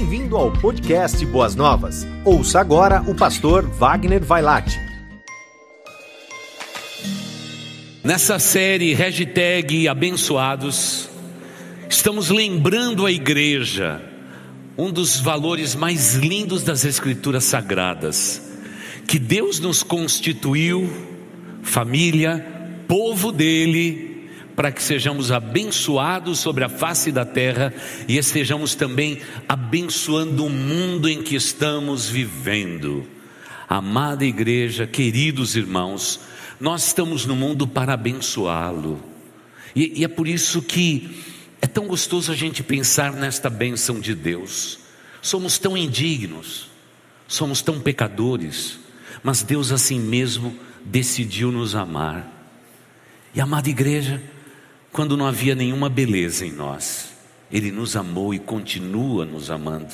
Bem-vindo ao podcast Boas Novas. Ouça agora o pastor Wagner Vailate. Nessa série hashtag abençoados, estamos lembrando a igreja um dos valores mais lindos das escrituras sagradas, que Deus nos constituiu família, povo dele, para que sejamos abençoados sobre a face da terra e estejamos também abençoando o mundo em que estamos vivendo. Amada igreja, queridos irmãos, nós estamos no mundo para abençoá-lo, e, e é por isso que é tão gostoso a gente pensar nesta bênção de Deus. Somos tão indignos, somos tão pecadores, mas Deus assim mesmo decidiu nos amar. E amada igreja, quando não havia nenhuma beleza em nós. Ele nos amou e continua nos amando.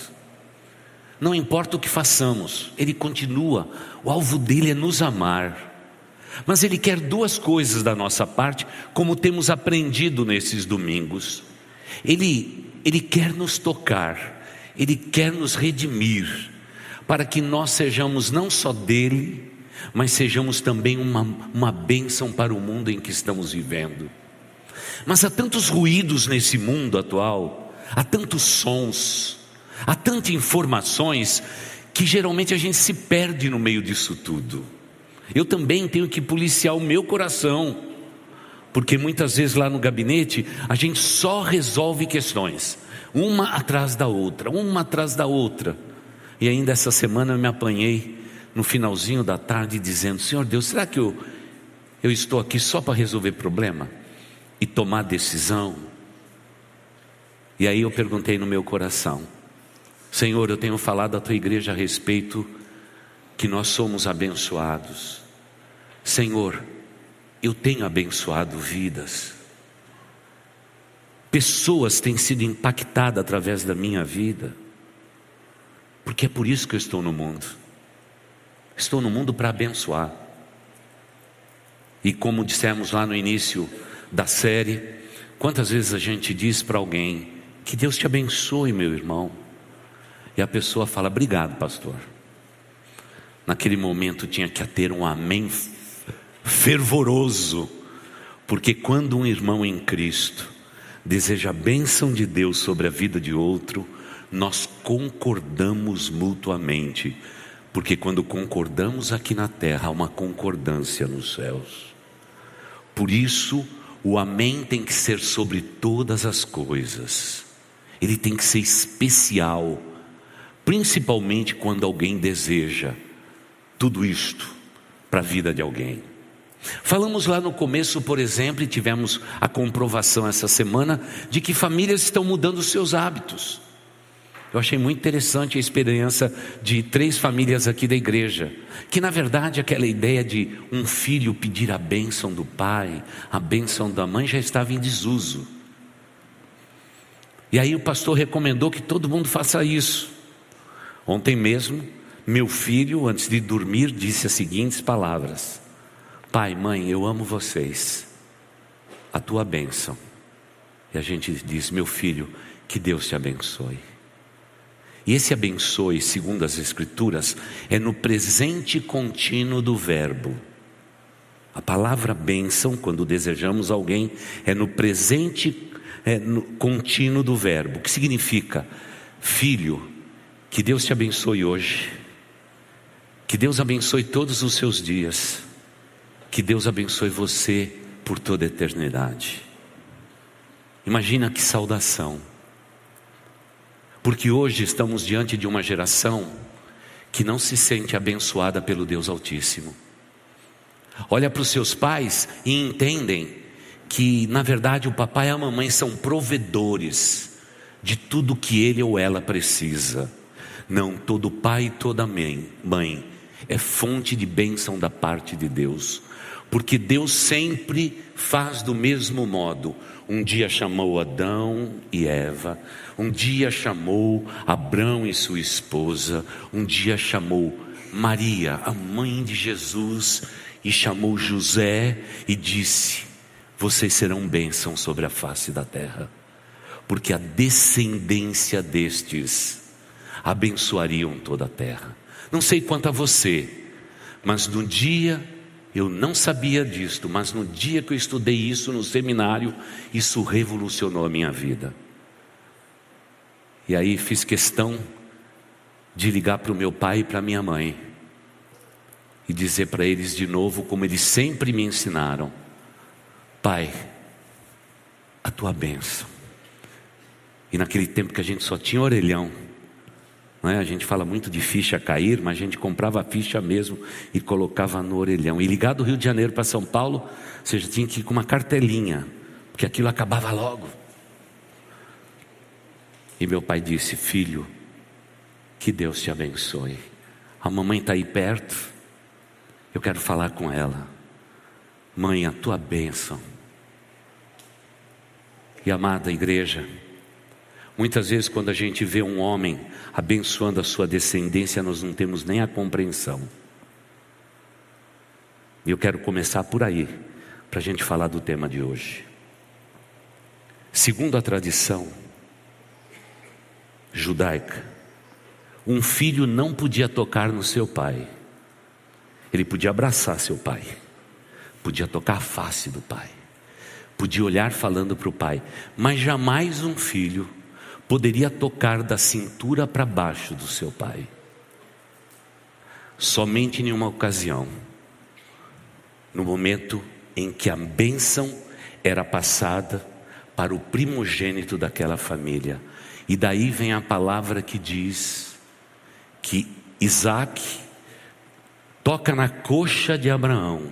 Não importa o que façamos, Ele continua, o alvo dele é nos amar. Mas Ele quer duas coisas da nossa parte, como temos aprendido nesses domingos. Ele, Ele quer nos tocar, Ele quer nos redimir, para que nós sejamos não só dele, mas sejamos também uma, uma bênção para o mundo em que estamos vivendo. Mas há tantos ruídos nesse mundo atual, há tantos sons, há tantas informações, que geralmente a gente se perde no meio disso tudo. Eu também tenho que policiar o meu coração, porque muitas vezes lá no gabinete a gente só resolve questões, uma atrás da outra, uma atrás da outra. E ainda essa semana eu me apanhei no finalzinho da tarde dizendo: Senhor Deus, será que eu, eu estou aqui só para resolver problema? E tomar decisão. E aí eu perguntei no meu coração: Senhor, eu tenho falado à tua igreja a respeito que nós somos abençoados. Senhor, eu tenho abençoado vidas. Pessoas têm sido impactadas através da minha vida. Porque é por isso que eu estou no mundo. Estou no mundo para abençoar. E como dissemos lá no início, da série, quantas vezes a gente diz para alguém: Que Deus te abençoe, meu irmão. E a pessoa fala: Obrigado, pastor. Naquele momento tinha que ter um amém fervoroso, porque quando um irmão em Cristo deseja a bênção de Deus sobre a vida de outro, nós concordamos mutuamente, porque quando concordamos aqui na terra, há uma concordância nos céus. Por isso, o Amém tem que ser sobre todas as coisas, ele tem que ser especial, principalmente quando alguém deseja tudo isto para a vida de alguém. Falamos lá no começo, por exemplo, e tivemos a comprovação essa semana de que famílias estão mudando seus hábitos. Eu achei muito interessante a experiência de três famílias aqui da igreja, que na verdade aquela ideia de um filho pedir a bênção do pai, a bênção da mãe já estava em desuso. E aí o pastor recomendou que todo mundo faça isso. Ontem mesmo, meu filho, antes de dormir, disse as seguintes palavras: Pai, mãe, eu amo vocês, a tua bênção. E a gente diz: Meu filho, que Deus te abençoe. E esse abençoe, segundo as Escrituras, é no presente contínuo do verbo. A palavra bênção, quando desejamos alguém, é no presente é no contínuo do verbo, que significa, filho, que Deus te abençoe hoje, que Deus abençoe todos os seus dias, que Deus abençoe você por toda a eternidade. Imagina que saudação. Porque hoje estamos diante de uma geração que não se sente abençoada pelo Deus Altíssimo. Olha para os seus pais e entendem que, na verdade, o papai e a mamãe são provedores de tudo que ele ou ela precisa. Não, todo pai e toda mãe, mãe é fonte de bênção da parte de Deus, porque Deus sempre faz do mesmo modo. Um dia chamou Adão e Eva, um dia chamou Abrão e sua esposa, um dia chamou Maria, a mãe de Jesus, e chamou José e disse: Vocês serão bênção sobre a face da terra, porque a descendência destes abençoariam toda a terra. Não sei quanto a você, mas no dia eu não sabia disto, mas no dia que eu estudei isso no seminário, isso revolucionou a minha vida. E aí fiz questão de ligar para o meu pai e para minha mãe e dizer para eles de novo, como eles sempre me ensinaram: Pai, a tua bênção. E naquele tempo que a gente só tinha orelhão, é? A gente fala muito de ficha cair, mas a gente comprava a ficha mesmo e colocava no orelhão. E ligado do Rio de Janeiro para São Paulo, você já tinha que ir com uma cartelinha, porque aquilo acabava logo. E meu pai disse: Filho, que Deus te abençoe. A mamãe está aí perto, eu quero falar com ela. Mãe, a tua bênção. E amada igreja, Muitas vezes, quando a gente vê um homem abençoando a sua descendência, nós não temos nem a compreensão. E eu quero começar por aí, para a gente falar do tema de hoje. Segundo a tradição judaica, um filho não podia tocar no seu pai, ele podia abraçar seu pai, podia tocar a face do pai, podia olhar falando para o pai, mas jamais um filho poderia tocar da cintura para baixo do seu pai. Somente em uma ocasião, no momento em que a bênção era passada para o primogênito daquela família. E daí vem a palavra que diz que Isaac toca na coxa de Abraão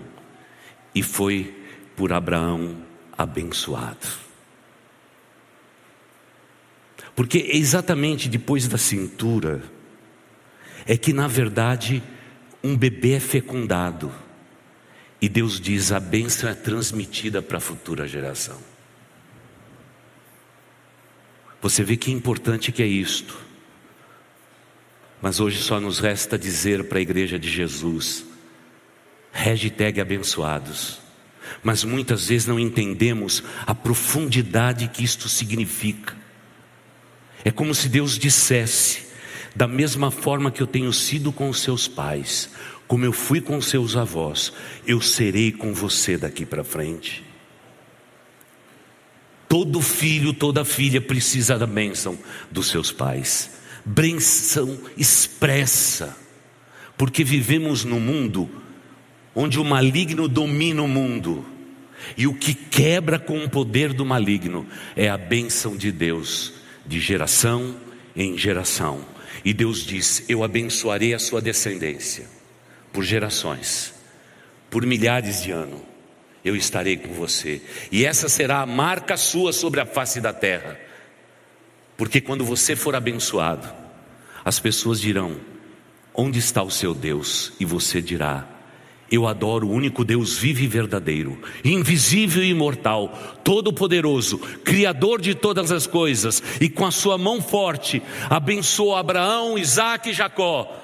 e foi por Abraão abençoado. Porque exatamente depois da cintura é que, na verdade, um bebê é fecundado. E Deus diz: a bênção é transmitida para a futura geração. Você vê que importante que é isto. Mas hoje só nos resta dizer para a igreja de Jesus: hashtag abençoados. Mas muitas vezes não entendemos a profundidade que isto significa. É como se Deus dissesse: da mesma forma que eu tenho sido com os seus pais, como eu fui com os seus avós, eu serei com você daqui para frente. Todo filho, toda filha precisa da bênção dos seus pais. Bênção expressa, porque vivemos num mundo onde o maligno domina o mundo, e o que quebra com o poder do maligno é a bênção de Deus de geração em geração. E Deus diz: Eu abençoarei a sua descendência por gerações, por milhares de anos. Eu estarei com você, e essa será a marca sua sobre a face da terra, porque quando você for abençoado, as pessoas dirão: Onde está o seu Deus? E você dirá: eu adoro o único Deus vivo e verdadeiro, invisível e imortal, todo-poderoso, criador de todas as coisas, e com a sua mão forte abençoa Abraão, Isaac e Jacó.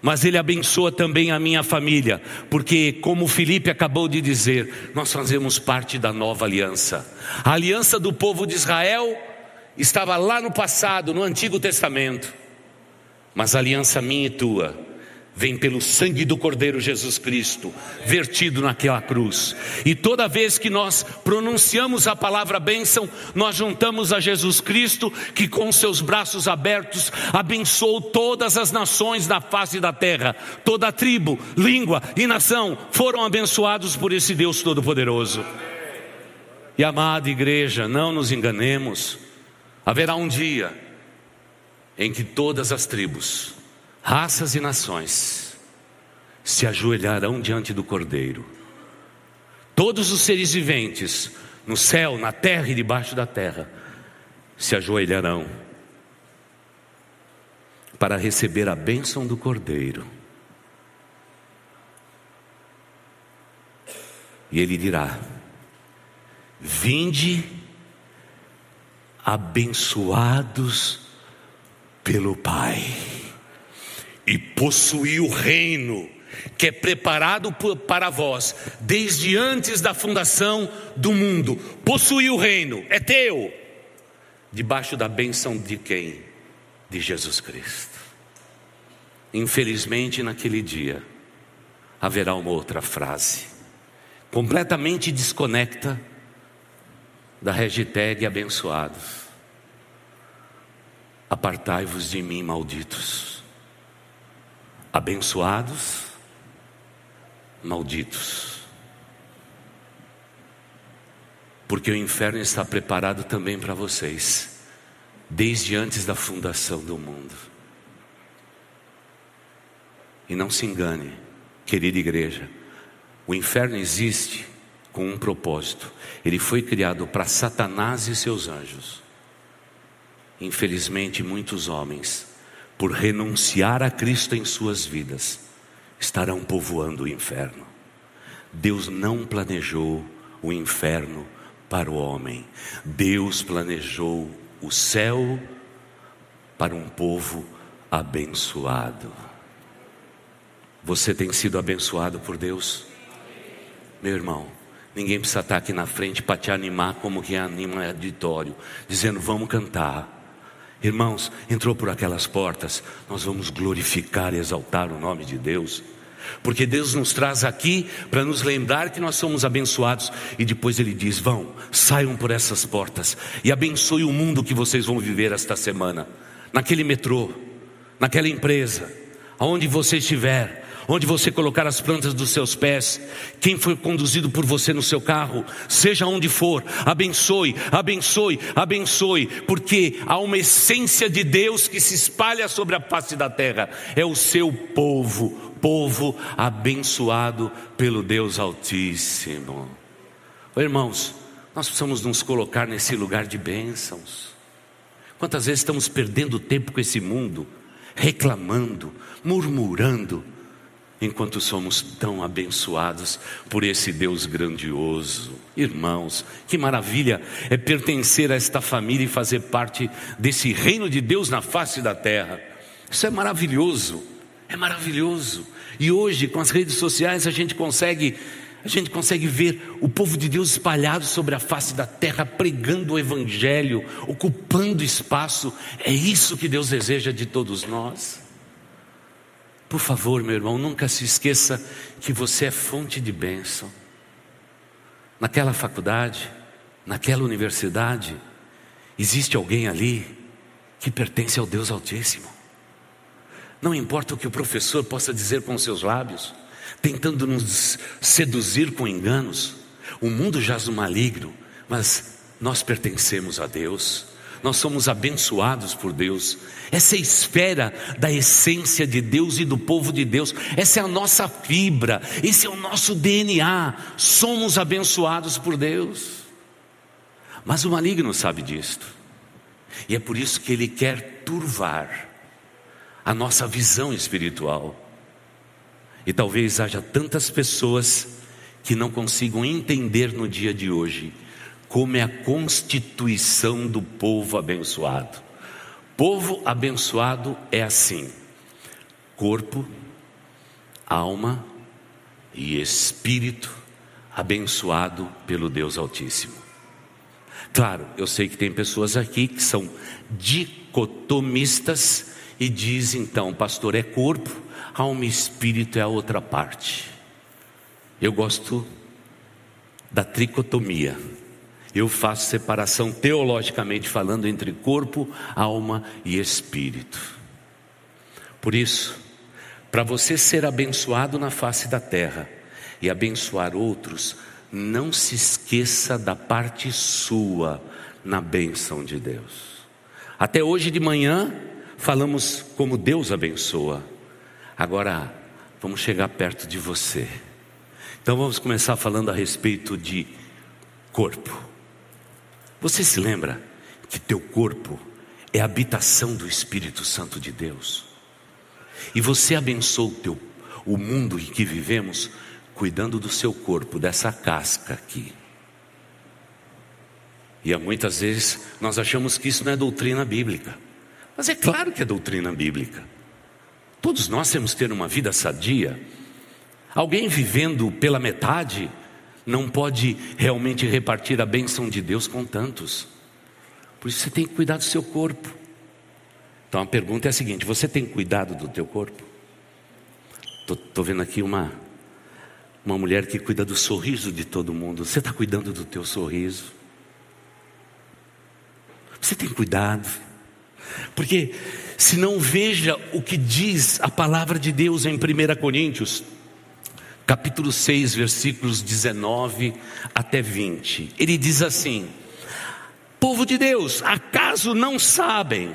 Mas ele abençoa também a minha família, porque, como Felipe acabou de dizer, nós fazemos parte da nova aliança. A aliança do povo de Israel estava lá no passado, no Antigo Testamento, mas a aliança minha e tua vem pelo sangue do Cordeiro Jesus Cristo, vertido naquela cruz. E toda vez que nós pronunciamos a palavra bênção, nós juntamos a Jesus Cristo, que com seus braços abertos abençoou todas as nações da face da terra. Toda tribo, língua e nação foram abençoados por esse Deus Todo-Poderoso. E amada igreja, não nos enganemos, haverá um dia em que todas as tribos, raças e nações se ajoelharão diante do Cordeiro. Todos os seres viventes, no céu, na terra e debaixo da terra, se ajoelharão para receber a bênção do Cordeiro. E ele dirá: Vinde, abençoados pelo Pai e possuir o reino que é preparado para vós desde antes da fundação do mundo. Possuir o reino é teu, debaixo da bênção de quem? de Jesus Cristo. Infelizmente, naquele dia, haverá uma outra frase, completamente desconecta da hashtag abençoados. Apartai-vos de mim, malditos. Abençoados, malditos. Porque o inferno está preparado também para vocês, desde antes da fundação do mundo. E não se engane, querida igreja, o inferno existe com um propósito. Ele foi criado para Satanás e seus anjos. Infelizmente, muitos homens, por renunciar a Cristo em suas vidas, estarão povoando o inferno. Deus não planejou o inferno para o homem, Deus planejou o céu para um povo abençoado. Você tem sido abençoado por Deus? Meu irmão, ninguém precisa estar aqui na frente para te animar como que anima o auditório, dizendo vamos cantar. Irmãos, entrou por aquelas portas, nós vamos glorificar e exaltar o nome de Deus. Porque Deus nos traz aqui para nos lembrar que nós somos abençoados. E depois Ele diz: vão, saiam por essas portas e abençoe o mundo que vocês vão viver esta semana, naquele metrô, naquela empresa, aonde você estiver, onde você colocar as plantas dos seus pés, quem foi conduzido por você no seu carro, seja onde for, abençoe, abençoe, abençoe, porque há uma essência de Deus que se espalha sobre a face da terra, é o seu povo, povo abençoado pelo Deus Altíssimo. Irmãos, nós precisamos nos colocar nesse lugar de bênçãos. Quantas vezes estamos perdendo tempo com esse mundo, reclamando, murmurando, enquanto somos tão abençoados por esse Deus grandioso. Irmãos, que maravilha é pertencer a esta família e fazer parte desse reino de Deus na face da terra. Isso é maravilhoso, é maravilhoso. E hoje, com as redes sociais, a gente consegue. A gente consegue ver o povo de Deus espalhado sobre a face da terra, pregando o Evangelho, ocupando espaço. É isso que Deus deseja de todos nós. Por favor, meu irmão, nunca se esqueça que você é fonte de bênção. Naquela faculdade, naquela universidade, existe alguém ali que pertence ao Deus Altíssimo. Não importa o que o professor possa dizer com seus lábios, tentando nos seduzir com enganos, o mundo jaz no maligno, mas nós pertencemos a Deus. Nós somos abençoados por Deus. Essa é a esfera da essência de Deus e do povo de Deus. Essa é a nossa fibra, esse é o nosso DNA. Somos abençoados por Deus. Mas o maligno sabe disto. E é por isso que ele quer turvar a nossa visão espiritual. E talvez haja tantas pessoas que não consigam entender no dia de hoje como é a constituição do povo abençoado. Povo abençoado é assim: corpo, alma e espírito abençoado pelo Deus Altíssimo. Claro, eu sei que tem pessoas aqui que são dicotomistas e dizem então, pastor, é corpo, alma e espírito é a outra parte. Eu gosto da tricotomia eu faço separação teologicamente falando entre corpo, alma e espírito. Por isso, para você ser abençoado na face da terra e abençoar outros, não se esqueça da parte sua na bênção de Deus. Até hoje de manhã falamos como Deus abençoa. Agora vamos chegar perto de você. Então vamos começar falando a respeito de corpo. Você se lembra que teu corpo é a habitação do Espírito Santo de Deus? E você abençoa o, teu, o mundo em que vivemos cuidando do seu corpo, dessa casca aqui. E muitas vezes nós achamos que isso não é doutrina bíblica. Mas é claro que é doutrina bíblica. Todos nós temos que ter uma vida sadia. Alguém vivendo pela metade não pode realmente repartir a bênção de Deus com tantos. Por isso você tem que cuidar do seu corpo. Então a pergunta é a seguinte: você tem cuidado do teu corpo? Estou vendo aqui uma, uma mulher que cuida do sorriso de todo mundo. Você está cuidando do teu sorriso? Você tem cuidado? Porque se não veja o que diz a palavra de Deus em 1 Coríntios, capítulo 6, versículos 19 até 20. Ele diz assim: Povo de Deus, acaso não sabem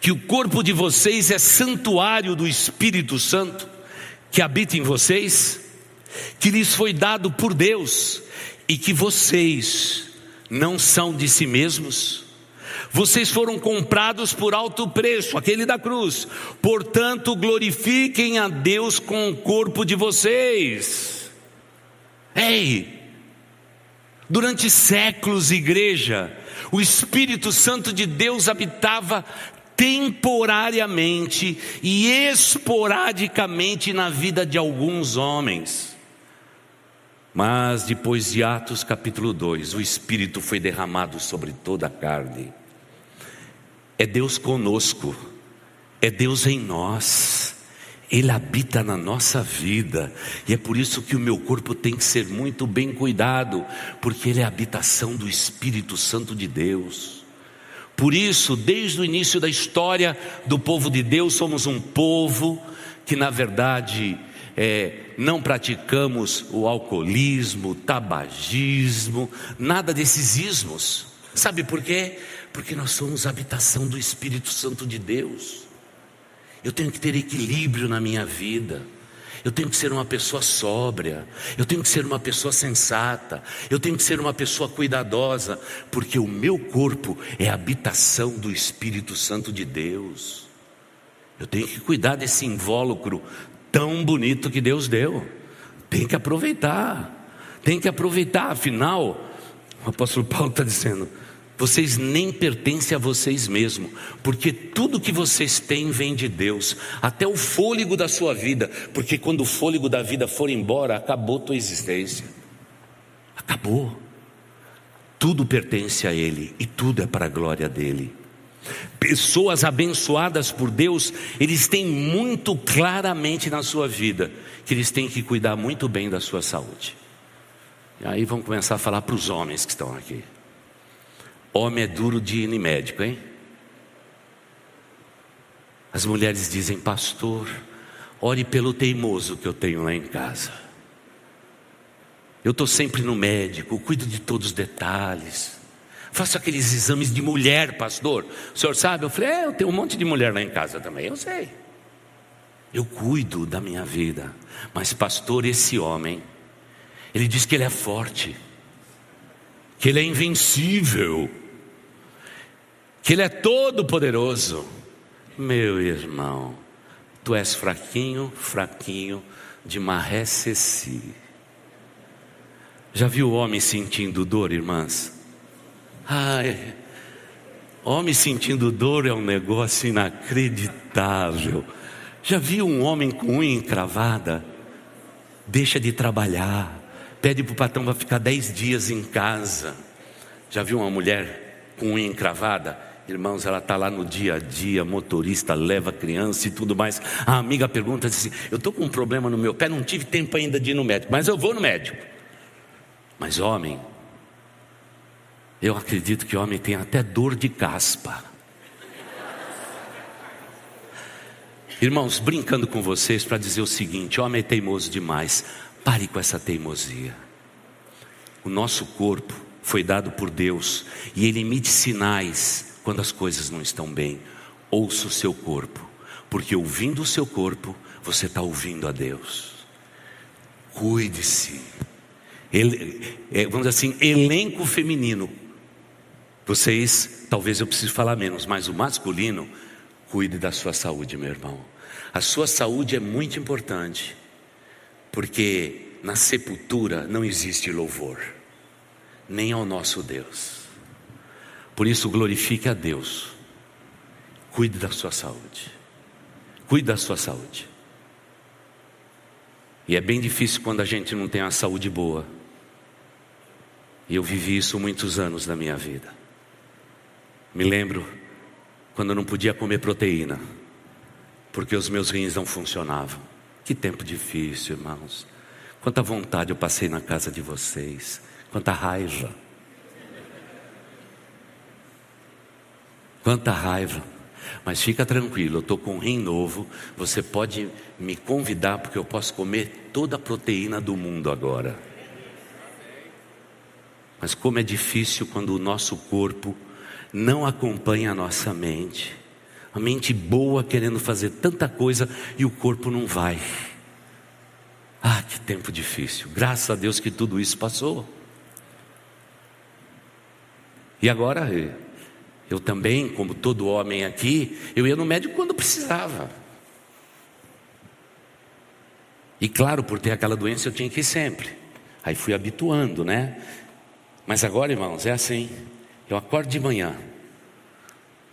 que o corpo de vocês é santuário do Espírito Santo que habita em vocês, que lhes foi dado por Deus e que vocês não são de si mesmos? Vocês foram comprados por alto preço, aquele da cruz. Portanto, glorifiquem a Deus com o corpo de vocês. Ei, durante séculos, igreja, o Espírito Santo de Deus habitava temporariamente e esporadicamente na vida de alguns homens. Mas depois de Atos capítulo 2, o Espírito foi derramado sobre toda a carne. É Deus conosco, é Deus em nós, Ele habita na nossa vida, e é por isso que o meu corpo tem que ser muito bem cuidado, porque Ele é a habitação do Espírito Santo de Deus. Por isso, desde o início da história do povo de Deus, somos um povo que, na verdade, é, não praticamos o alcoolismo, o tabagismo, nada desses ismos. Sabe por quê? Porque nós somos habitação do Espírito Santo de Deus. Eu tenho que ter equilíbrio na minha vida. Eu tenho que ser uma pessoa sóbria, eu tenho que ser uma pessoa sensata, eu tenho que ser uma pessoa cuidadosa, porque o meu corpo é habitação do Espírito Santo de Deus. Eu tenho que cuidar desse invólucro tão bonito que Deus deu. Tem que aproveitar, tem que aproveitar, afinal, o apóstolo Paulo está dizendo: vocês nem pertencem a vocês mesmos, porque tudo que vocês têm vem de Deus, até o fôlego da sua vida, porque quando o fôlego da vida for embora, acabou tua existência. Acabou. Tudo pertence a Ele e tudo é para a glória dele. Pessoas abençoadas por Deus, eles têm muito claramente na sua vida que eles têm que cuidar muito bem da sua saúde. E aí vamos começar a falar para os homens que estão aqui. Homem é duro de ir em médico, hein? As mulheres dizem, pastor, ore pelo teimoso que eu tenho lá em casa. Eu estou sempre no médico, cuido de todos os detalhes. Faço aqueles exames de mulher, pastor. O senhor sabe? Eu falei, é, eu tenho um monte de mulher lá em casa também, eu sei. Eu cuido da minha vida. Mas, pastor, esse homem, ele diz que ele é forte, que ele é invencível que Ele é todo poderoso. Meu irmão, tu és fraquinho, fraquinho de marrececi. Já viu o homem sentindo dor, irmãs? Ai, homem sentindo dor é um negócio inacreditável. Já viu um homem com unha encravada? Deixa de trabalhar, pede para o patrão para ficar dez dias em casa. Já viu uma mulher com unha encravada? Irmãos, ela está lá no dia a dia, motorista, leva criança e tudo mais. A amiga pergunta assim: Eu estou com um problema no meu pé, não tive tempo ainda de ir no médico, mas eu vou no médico. Mas homem, eu acredito que homem tem até dor de caspa. Irmãos, brincando com vocês para dizer o seguinte: homem é teimoso demais. Pare com essa teimosia. O nosso corpo foi dado por Deus e ele emite sinais quando as coisas não estão bem. Ouça o seu corpo, porque ouvindo o seu corpo, você está ouvindo a Deus. Cuide-se. É, vamos dizer assim, elenco feminino. Vocês, talvez eu precise falar menos, mas o masculino, cuide da sua saúde, meu irmão. A sua saúde é muito importante, porque na sepultura não existe louvor, nem ao nosso Deus. Por isso, glorifique a Deus. Cuide da sua saúde. Cuide da sua saúde. E é bem difícil quando a gente não tem a saúde boa. E eu vivi isso muitos anos da minha vida. Me lembro quando eu não podia comer proteína, porque os meus rins não funcionavam. Que tempo difícil, irmãos. Quanta vontade eu passei na casa de vocês, quanta raiva. Quanta raiva. Mas fica tranquilo, eu estou com um rim novo. Você pode me convidar, porque eu posso comer toda a proteína do mundo agora. Mas como é difícil quando o nosso corpo não acompanha a nossa mente. A mente boa querendo fazer tanta coisa e o corpo não vai. Ah, que tempo difícil. Graças a Deus que tudo isso passou. E agora, eu também, como todo homem aqui, eu ia no médico quando precisava. E claro, por ter aquela doença eu tinha que ir sempre. Aí fui habituando, né? Mas agora, irmãos, é assim. Eu acordo de manhã,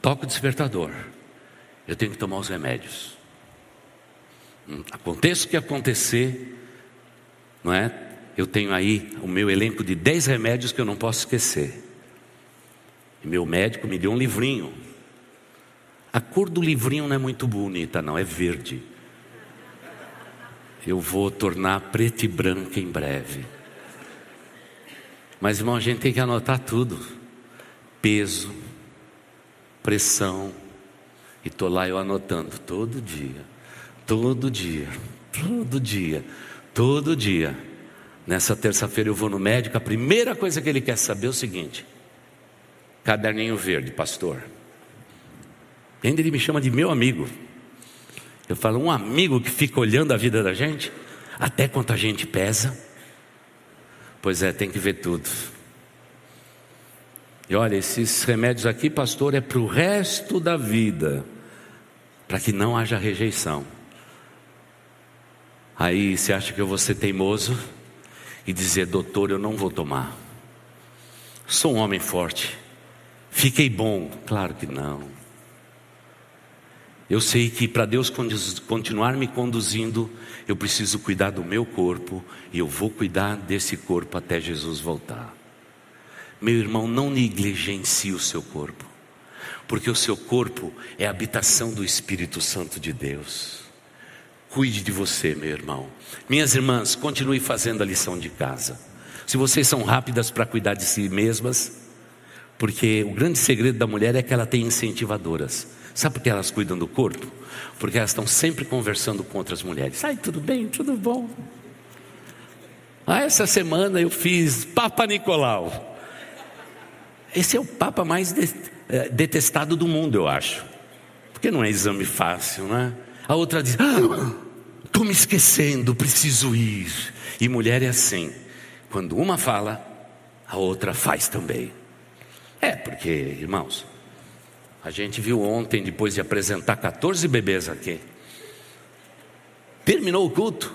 toco o despertador, eu tenho que tomar os remédios. Hum, aconteça o que acontecer, não é? Eu tenho aí o meu elenco de 10 remédios que eu não posso esquecer. E meu médico me deu um livrinho. A cor do livrinho não é muito bonita, não, é verde. Eu vou tornar preto e branco em breve. Mas, irmão, a gente tem que anotar tudo: peso, pressão. E estou lá eu anotando todo dia, todo dia, todo dia, todo dia. Nessa terça-feira eu vou no médico, a primeira coisa que ele quer saber é o seguinte: caderninho verde, pastor. Ainda ele me chama de meu amigo. Eu falo, um amigo que fica olhando a vida da gente, até quanto a gente pesa. Pois é, tem que ver tudo. E olha, esses remédios aqui, pastor, é para o resto da vida, para que não haja rejeição. Aí você acha que eu vou ser teimoso e dizer, doutor, eu não vou tomar. Sou um homem forte. Fiquei bom? Claro que não. Eu sei que para Deus continuar me conduzindo, eu preciso cuidar do meu corpo e eu vou cuidar desse corpo até Jesus voltar. Meu irmão, não negligencie o seu corpo, porque o seu corpo é a habitação do Espírito Santo de Deus. Cuide de você, meu irmão. Minhas irmãs, continue fazendo a lição de casa. Se vocês são rápidas para cuidar de si mesmas, porque o grande segredo da mulher é que ela tem incentivadoras. Sabe por que elas cuidam do corpo? Porque elas estão sempre conversando com outras mulheres. Ai, tudo bem, tudo bom. Ah, essa semana eu fiz Papa Nicolau. Esse é o Papa mais eh, detestado do mundo, eu acho. Porque não é exame fácil, né? A outra diz: estou ah, me esquecendo, preciso ir. E mulher é assim: quando uma fala, a outra faz também. É, porque, irmãos, a gente viu ontem, depois de apresentar 14 bebês aqui, terminou o culto,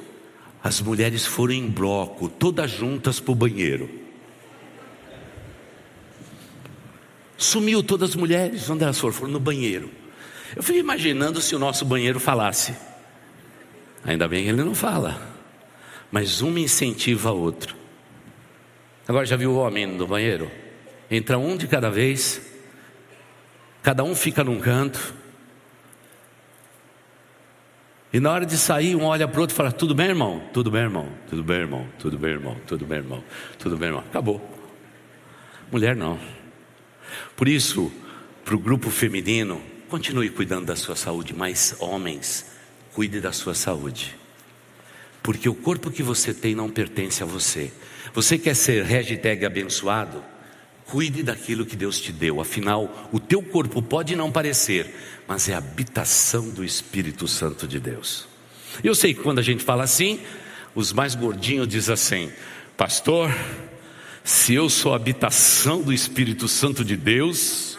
as mulheres foram em bloco, todas juntas para o banheiro. Sumiu todas as mulheres, onde elas foram? Foram no banheiro. Eu fui imaginando se o nosso banheiro falasse. Ainda bem que ele não fala, mas uma incentiva a outro. Agora já viu o homem no banheiro? Entra um de cada vez, cada um fica num canto. E na hora de sair, um olha para o outro e fala: Tudo bem, irmão? Tudo bem, irmão? Tudo bem, irmão? Tudo bem, irmão? Tudo bem, irmão? Tudo bem, irmão? Acabou. Mulher não. Por isso, para o grupo feminino, continue cuidando da sua saúde, mas homens, cuide da sua saúde. Porque o corpo que você tem não pertence a você. Você quer ser hashtag abençoado? Cuide daquilo que Deus te deu, afinal, o teu corpo pode não parecer, mas é a habitação do Espírito Santo de Deus. Eu sei que quando a gente fala assim, os mais gordinhos dizem assim: Pastor, se eu sou a habitação do Espírito Santo de Deus,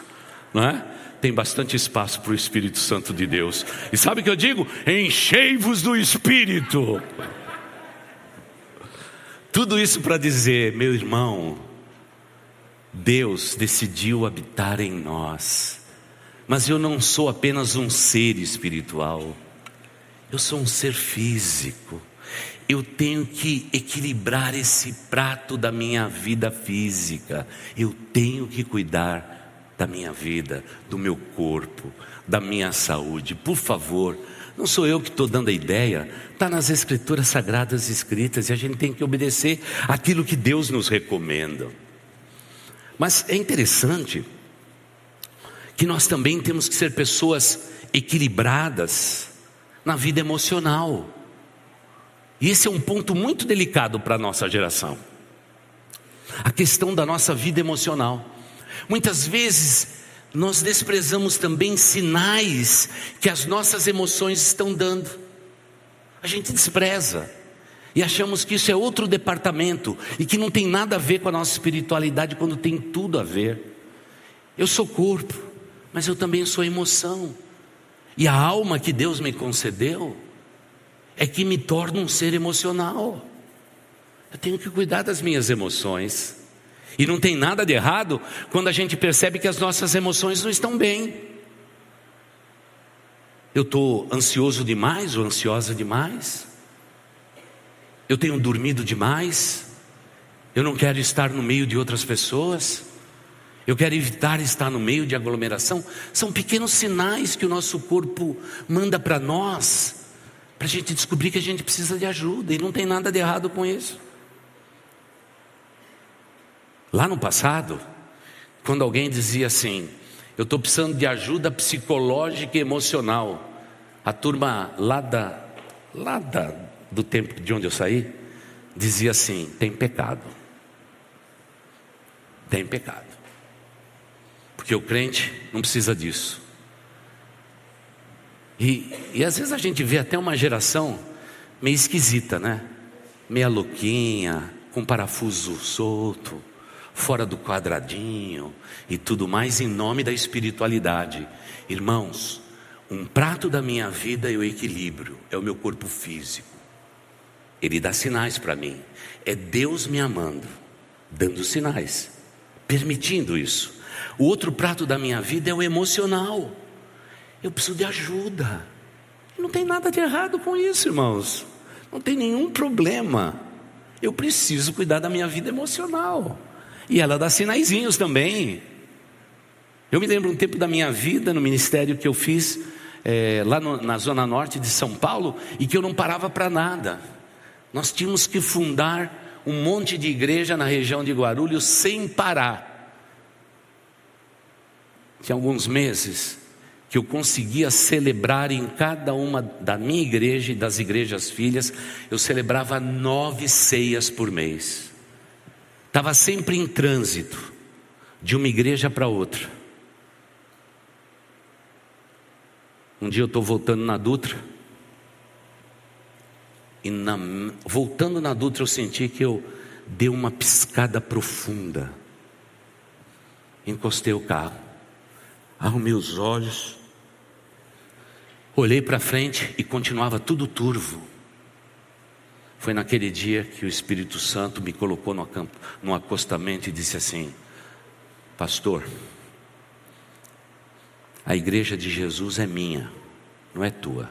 não é? tem bastante espaço para o Espírito Santo de Deus. E sabe o que eu digo? Enchei-vos do Espírito. Tudo isso para dizer, meu irmão, Deus decidiu habitar em nós. Mas eu não sou apenas um ser espiritual, eu sou um ser físico. Eu tenho que equilibrar esse prato da minha vida física. Eu tenho que cuidar da minha vida, do meu corpo, da minha saúde. Por favor, não sou eu que estou dando a ideia, está nas Escrituras Sagradas escritas e a gente tem que obedecer aquilo que Deus nos recomenda. Mas é interessante que nós também temos que ser pessoas equilibradas na vida emocional. E esse é um ponto muito delicado para a nossa geração. A questão da nossa vida emocional. Muitas vezes nós desprezamos também sinais que as nossas emoções estão dando. A gente despreza e achamos que isso é outro departamento e que não tem nada a ver com a nossa espiritualidade quando tem tudo a ver. Eu sou corpo, mas eu também sou emoção. E a alma que Deus me concedeu é que me torna um ser emocional. Eu tenho que cuidar das minhas emoções. E não tem nada de errado quando a gente percebe que as nossas emoções não estão bem. Eu estou ansioso demais ou ansiosa demais. Eu tenho dormido demais. Eu não quero estar no meio de outras pessoas. Eu quero evitar estar no meio de aglomeração. São pequenos sinais que o nosso corpo manda para nós, para a gente descobrir que a gente precisa de ajuda. E não tem nada de errado com isso. Lá no passado, quando alguém dizia assim: Eu estou precisando de ajuda psicológica e emocional, a turma lá, da, lá da, do tempo de onde eu saí dizia assim: Tem pecado. Tem pecado. Porque o crente não precisa disso. E, e às vezes a gente vê até uma geração meio esquisita, né? Meia louquinha, com parafuso solto fora do quadradinho e tudo mais em nome da espiritualidade. Irmãos, um prato da minha vida é o equilíbrio, é o meu corpo físico. Ele dá sinais para mim. É Deus me amando, dando sinais, permitindo isso. O outro prato da minha vida é o emocional. Eu preciso de ajuda. Não tem nada de errado com isso, irmãos. Não tem nenhum problema. Eu preciso cuidar da minha vida emocional. E ela dá sinaizinhos também. Eu me lembro um tempo da minha vida no ministério que eu fiz é, lá no, na zona norte de São Paulo e que eu não parava para nada. Nós tínhamos que fundar um monte de igreja na região de Guarulhos sem parar. Tinha alguns meses que eu conseguia celebrar em cada uma da minha igreja e das igrejas filhas, eu celebrava nove ceias por mês. Estava sempre em trânsito, de uma igreja para outra. Um dia eu estou voltando na Dutra, e na, voltando na Dutra eu senti que eu dei uma piscada profunda. Encostei o carro, arrumei os olhos, olhei para frente e continuava tudo turvo. Foi naquele dia que o Espírito Santo me colocou no, acampo, no acostamento e disse assim: Pastor, a igreja de Jesus é minha, não é tua.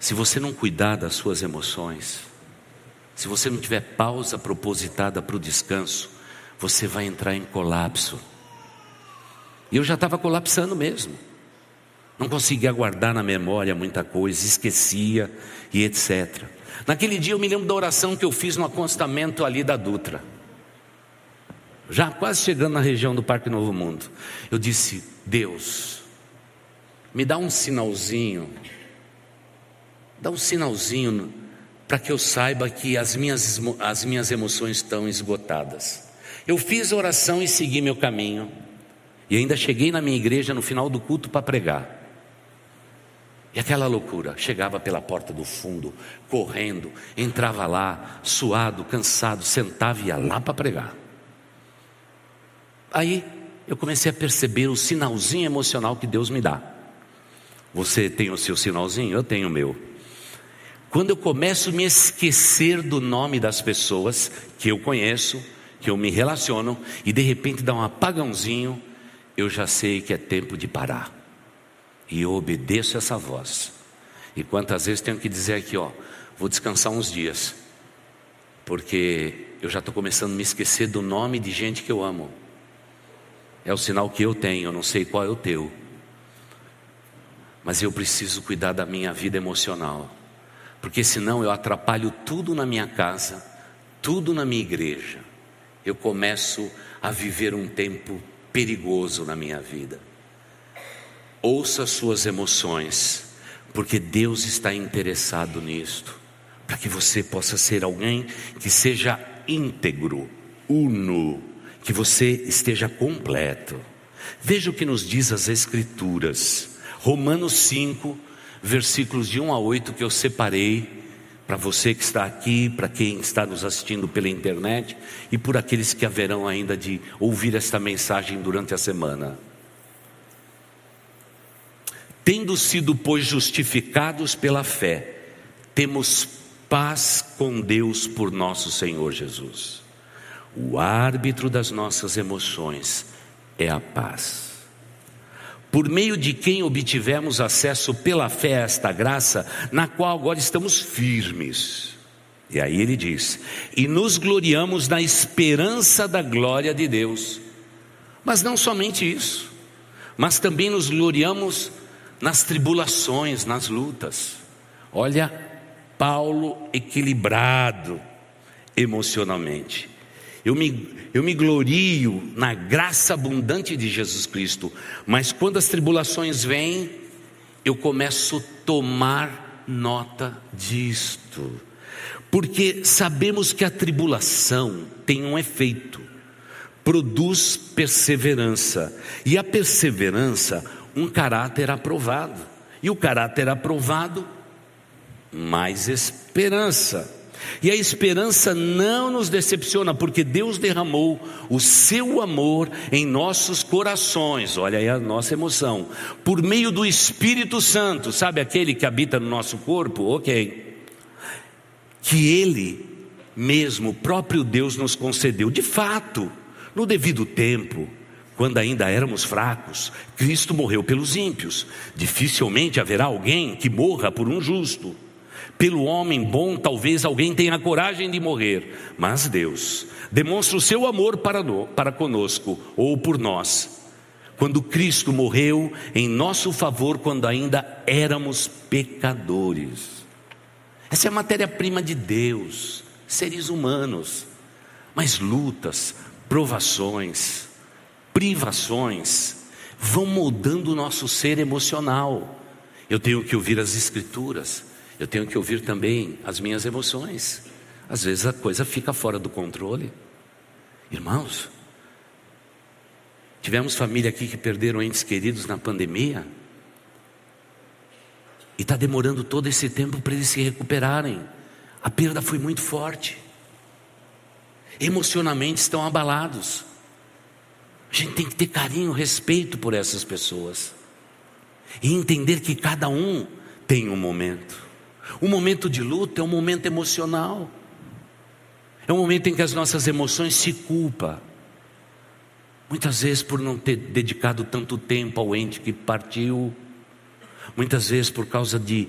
Se você não cuidar das suas emoções, se você não tiver pausa propositada para o descanso, você vai entrar em colapso. E eu já estava colapsando mesmo não conseguia guardar na memória muita coisa, esquecia e etc. Naquele dia eu me lembro da oração que eu fiz no acostamento ali da Dutra. Já quase chegando na região do Parque Novo Mundo. Eu disse: Deus, me dá um sinalzinho, dá um sinalzinho para que eu saiba que as minhas, as minhas emoções estão esgotadas. Eu fiz a oração e segui meu caminho. E ainda cheguei na minha igreja no final do culto para pregar. E aquela loucura, chegava pela porta do fundo, correndo, entrava lá, suado, cansado, sentava e ia lá para pregar. Aí eu comecei a perceber o sinalzinho emocional que Deus me dá. Você tem o seu sinalzinho? Eu tenho o meu. Quando eu começo a me esquecer do nome das pessoas que eu conheço, que eu me relaciono, e de repente dá um apagãozinho, eu já sei que é tempo de parar e eu obedeço essa voz. E quantas vezes tenho que dizer aqui, ó, vou descansar uns dias, porque eu já estou começando a me esquecer do nome de gente que eu amo. É o sinal que eu tenho, eu não sei qual é o teu. Mas eu preciso cuidar da minha vida emocional, porque senão eu atrapalho tudo na minha casa, tudo na minha igreja. Eu começo a viver um tempo perigoso na minha vida. Ouça suas emoções, porque Deus está interessado nisto, para que você possa ser alguém que seja íntegro, uno, que você esteja completo. Veja o que nos diz as Escrituras, Romanos 5, versículos de 1 a 8, que eu separei para você que está aqui, para quem está nos assistindo pela internet e por aqueles que haverão ainda de ouvir esta mensagem durante a semana. Tendo sido, pois, justificados pela fé, temos paz com Deus por nosso Senhor Jesus. O árbitro das nossas emoções é a paz. Por meio de quem obtivemos acesso pela fé a esta graça, na qual agora estamos firmes. E aí ele diz: e nos gloriamos na esperança da glória de Deus. Mas não somente isso, mas também nos gloriamos nas tribulações, nas lutas. Olha Paulo equilibrado emocionalmente. Eu me, eu me glorio na graça abundante de Jesus Cristo, mas quando as tribulações vêm, eu começo a tomar nota disto, porque sabemos que a tribulação tem um efeito, produz perseverança, e a perseverança, um caráter aprovado, e o caráter aprovado, mais esperança. E a esperança não nos decepciona, porque Deus derramou o seu amor em nossos corações, olha aí a nossa emoção, por meio do Espírito Santo, sabe aquele que habita no nosso corpo? Ok. Que Ele mesmo, o próprio Deus, nos concedeu, de fato, no devido tempo, quando ainda éramos fracos, Cristo morreu pelos ímpios. Dificilmente haverá alguém que morra por um justo. Pelo homem bom, talvez alguém tenha coragem de morrer, mas Deus demonstra o seu amor para, no, para conosco ou por nós, quando Cristo morreu em nosso favor, quando ainda éramos pecadores. Essa é a matéria-prima de Deus, seres humanos, mas lutas, provações, privações vão moldando o nosso ser emocional. Eu tenho que ouvir as Escrituras eu tenho que ouvir também as minhas emoções. Às vezes a coisa fica fora do controle. Irmãos, tivemos família aqui que perderam entes queridos na pandemia. E está demorando todo esse tempo para eles se recuperarem. A perda foi muito forte. Emocionalmente estão abalados. A gente tem que ter carinho, respeito por essas pessoas. E entender que cada um tem um momento. O momento de luta é um momento emocional. É um momento em que as nossas emoções se culpam. Muitas vezes por não ter dedicado tanto tempo ao ente que partiu, muitas vezes por causa de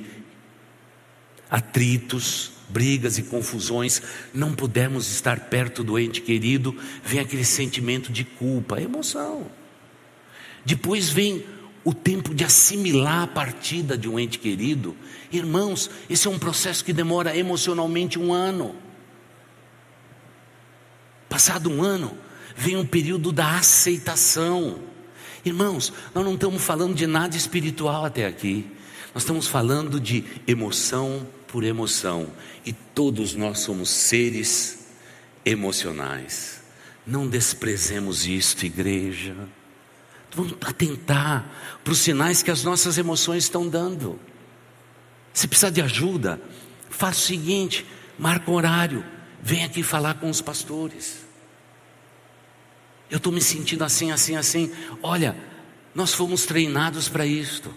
atritos, brigas e confusões, não pudemos estar perto do ente querido, vem aquele sentimento de culpa, emoção. Depois vem o tempo de assimilar a partida de um ente querido, irmãos, esse é um processo que demora emocionalmente um ano. Passado um ano, vem um período da aceitação. Irmãos, nós não estamos falando de nada espiritual até aqui, nós estamos falando de emoção por emoção, e todos nós somos seres emocionais. Não desprezemos isto, igreja. Vamos atentar para os sinais que as nossas emoções estão dando. Se precisar de ajuda, faça o seguinte: marca um horário, vem aqui falar com os pastores. Eu estou me sentindo assim, assim, assim. Olha, nós fomos treinados para isto.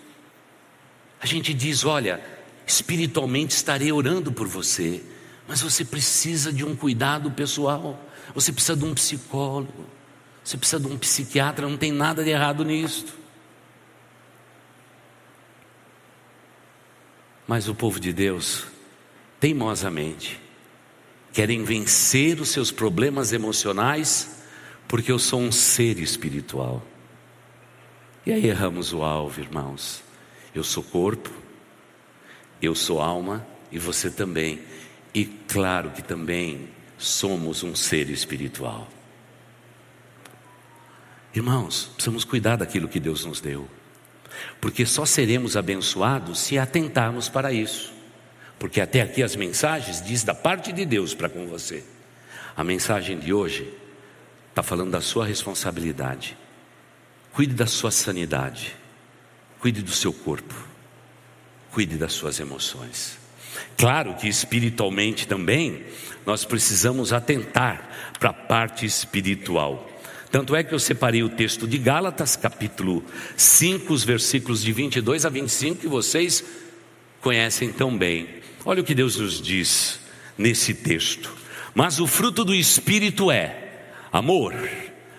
A gente diz: olha, espiritualmente estarei orando por você, mas você precisa de um cuidado pessoal, você precisa de um psicólogo. Você precisa de um psiquiatra, não tem nada de errado nisso. Mas o povo de Deus, teimosamente, querem vencer os seus problemas emocionais, porque eu sou um ser espiritual. E aí erramos o alvo, irmãos. Eu sou corpo, eu sou alma e você também. E claro que também somos um ser espiritual. Irmãos, precisamos cuidar daquilo que Deus nos deu, porque só seremos abençoados se atentarmos para isso. Porque até aqui as mensagens diz da parte de Deus para com você. A mensagem de hoje está falando da sua responsabilidade. Cuide da sua sanidade, cuide do seu corpo, cuide das suas emoções. Claro que espiritualmente também nós precisamos atentar para a parte espiritual. Tanto é que eu separei o texto de Gálatas, capítulo 5, os versículos de 22 a 25, que vocês conhecem tão bem. Olha o que Deus nos diz nesse texto. Mas o fruto do Espírito é amor,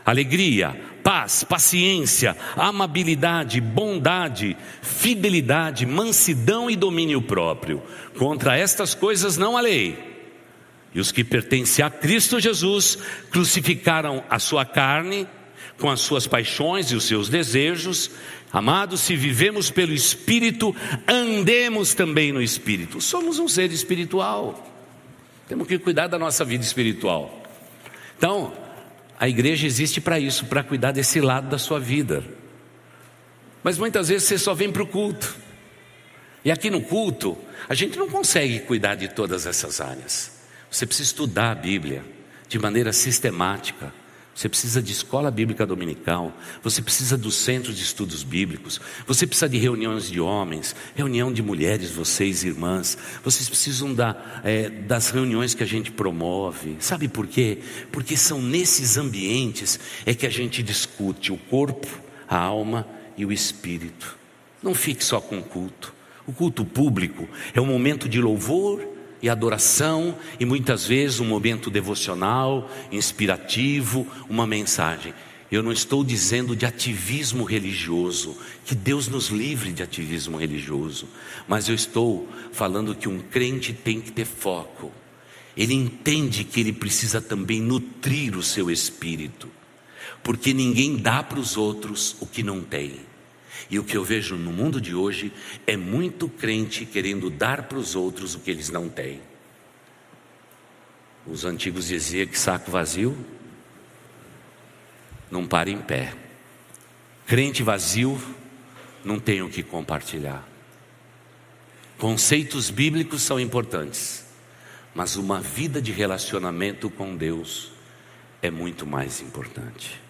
alegria, paz, paciência, amabilidade, bondade, fidelidade, mansidão e domínio próprio. Contra estas coisas não há lei. E os que pertencem a Cristo Jesus crucificaram a sua carne com as suas paixões e os seus desejos. Amados, se vivemos pelo Espírito, andemos também no Espírito. Somos um ser espiritual. Temos que cuidar da nossa vida espiritual. Então, a igreja existe para isso, para cuidar desse lado da sua vida. Mas muitas vezes você só vem para o culto. E aqui no culto, a gente não consegue cuidar de todas essas áreas. Você precisa estudar a Bíblia de maneira sistemática. Você precisa de escola bíblica dominical, você precisa do centro de estudos bíblicos, você precisa de reuniões de homens, reunião de mulheres, vocês irmãs, vocês precisam da, é, das reuniões que a gente promove. Sabe por quê? Porque são nesses ambientes é que a gente discute o corpo, a alma e o espírito. Não fique só com o culto. O culto público é um momento de louvor e adoração, e muitas vezes um momento devocional, inspirativo, uma mensagem. Eu não estou dizendo de ativismo religioso, que Deus nos livre de ativismo religioso, mas eu estou falando que um crente tem que ter foco. Ele entende que ele precisa também nutrir o seu espírito, porque ninguém dá para os outros o que não tem. E o que eu vejo no mundo de hoje é muito crente querendo dar para os outros o que eles não têm. Os antigos diziam que saco vazio não para em pé. Crente vazio não tem o que compartilhar. Conceitos bíblicos são importantes, mas uma vida de relacionamento com Deus é muito mais importante.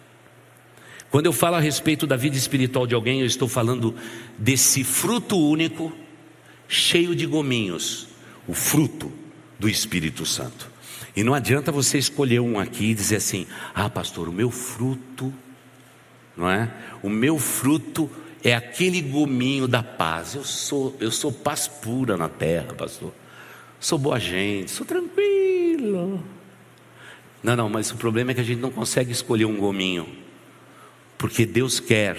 Quando eu falo a respeito da vida espiritual de alguém, eu estou falando desse fruto único, cheio de gominhos, o fruto do Espírito Santo. E não adianta você escolher um aqui e dizer assim: ah, pastor, o meu fruto, não é? O meu fruto é aquele gominho da paz. Eu sou, eu sou paz pura na terra, pastor. Sou boa gente, sou tranquilo. Não, não, mas o problema é que a gente não consegue escolher um gominho. Porque Deus quer,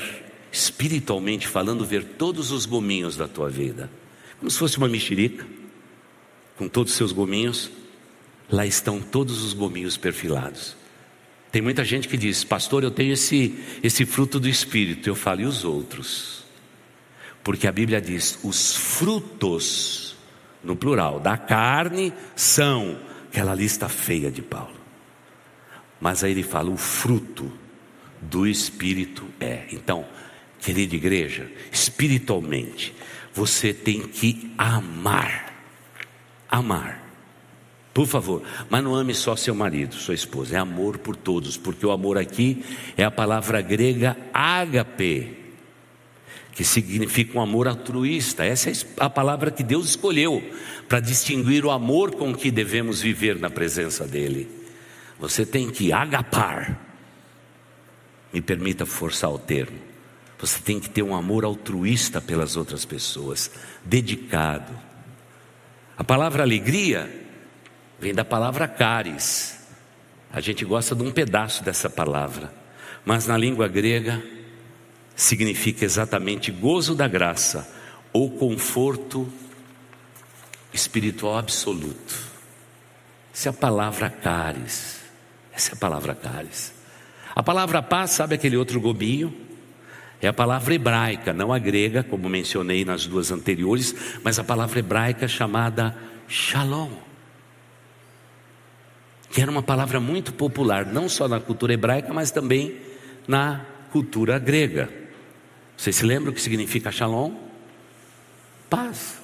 espiritualmente falando, ver todos os gominhos da tua vida. Como se fosse uma mexerica, com todos os seus gominhos. Lá estão todos os gominhos perfilados. Tem muita gente que diz, pastor, eu tenho esse, esse fruto do Espírito. Eu falo, e os outros? Porque a Bíblia diz, os frutos, no plural, da carne são aquela lista feia de Paulo. Mas aí ele fala, o fruto do Espírito é. Então, querida igreja, espiritualmente, você tem que amar. Amar. Por favor, mas não ame só seu marido, sua esposa, é amor por todos, porque o amor aqui é a palavra grega ágape, que significa um amor altruísta. Essa é a palavra que Deus escolheu para distinguir o amor com que devemos viver na presença dEle. Você tem que agapar, me permita forçar o termo. Você tem que ter um amor altruísta pelas outras pessoas, dedicado. A palavra alegria vem da palavra caris. A gente gosta de um pedaço dessa palavra, mas na língua grega significa exatamente gozo da graça ou conforto espiritual absoluto. Essa é a palavra caris. Essa é a palavra caris. A palavra paz, sabe aquele outro gobinho? É a palavra hebraica, não a grega, como mencionei nas duas anteriores, mas a palavra hebraica chamada shalom. Que era uma palavra muito popular, não só na cultura hebraica, mas também na cultura grega. Você se lembra o que significa shalom? Paz.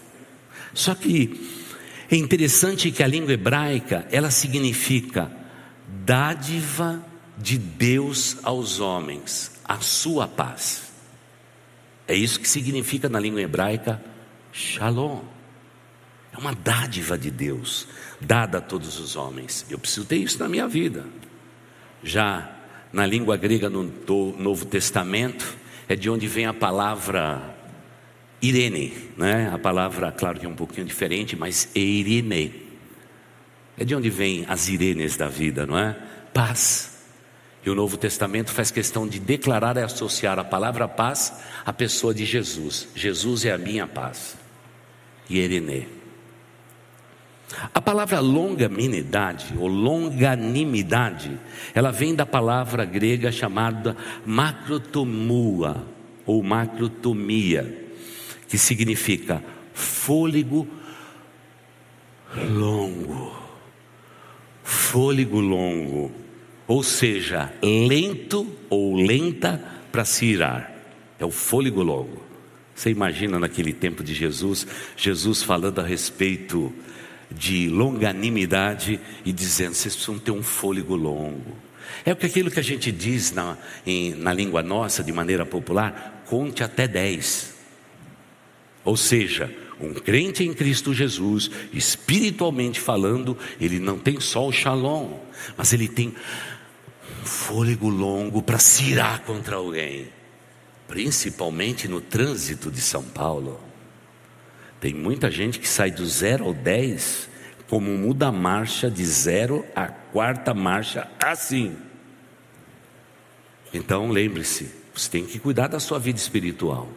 Só que é interessante que a língua hebraica, ela significa dádiva de Deus aos homens, a sua paz. É isso que significa na língua hebraica shalom. É uma dádiva de Deus, dada a todos os homens. Eu preciso ter isso na minha vida. Já na língua grega no Novo Testamento, é de onde vem a palavra Irene, né? A palavra, claro que é um pouquinho diferente, mas Irene. É de onde vem as Irenes da vida, não é? Paz. E o Novo Testamento faz questão de declarar e associar a palavra paz à pessoa de Jesus. Jesus é a minha paz. Irene. A palavra longanimidade ou longanimidade, ela vem da palavra grega chamada macrotomua ou macrotomia, que significa fôlego longo. Fôlego longo, ou seja, lento ou lenta para se irar. É o fôlego longo. Você imagina naquele tempo de Jesus, Jesus falando a respeito de longanimidade e dizendo: vocês precisam ter um fôlego longo. É aquilo que a gente diz na, em, na língua nossa, de maneira popular, conte até 10. Ou seja, um crente em Cristo Jesus, espiritualmente falando, ele não tem só o shalom, mas ele tem um fôlego longo para se irar contra alguém, principalmente no trânsito de São Paulo. Tem muita gente que sai do zero ao dez, como muda a marcha de zero à quarta marcha, assim. Então lembre-se, você tem que cuidar da sua vida espiritual.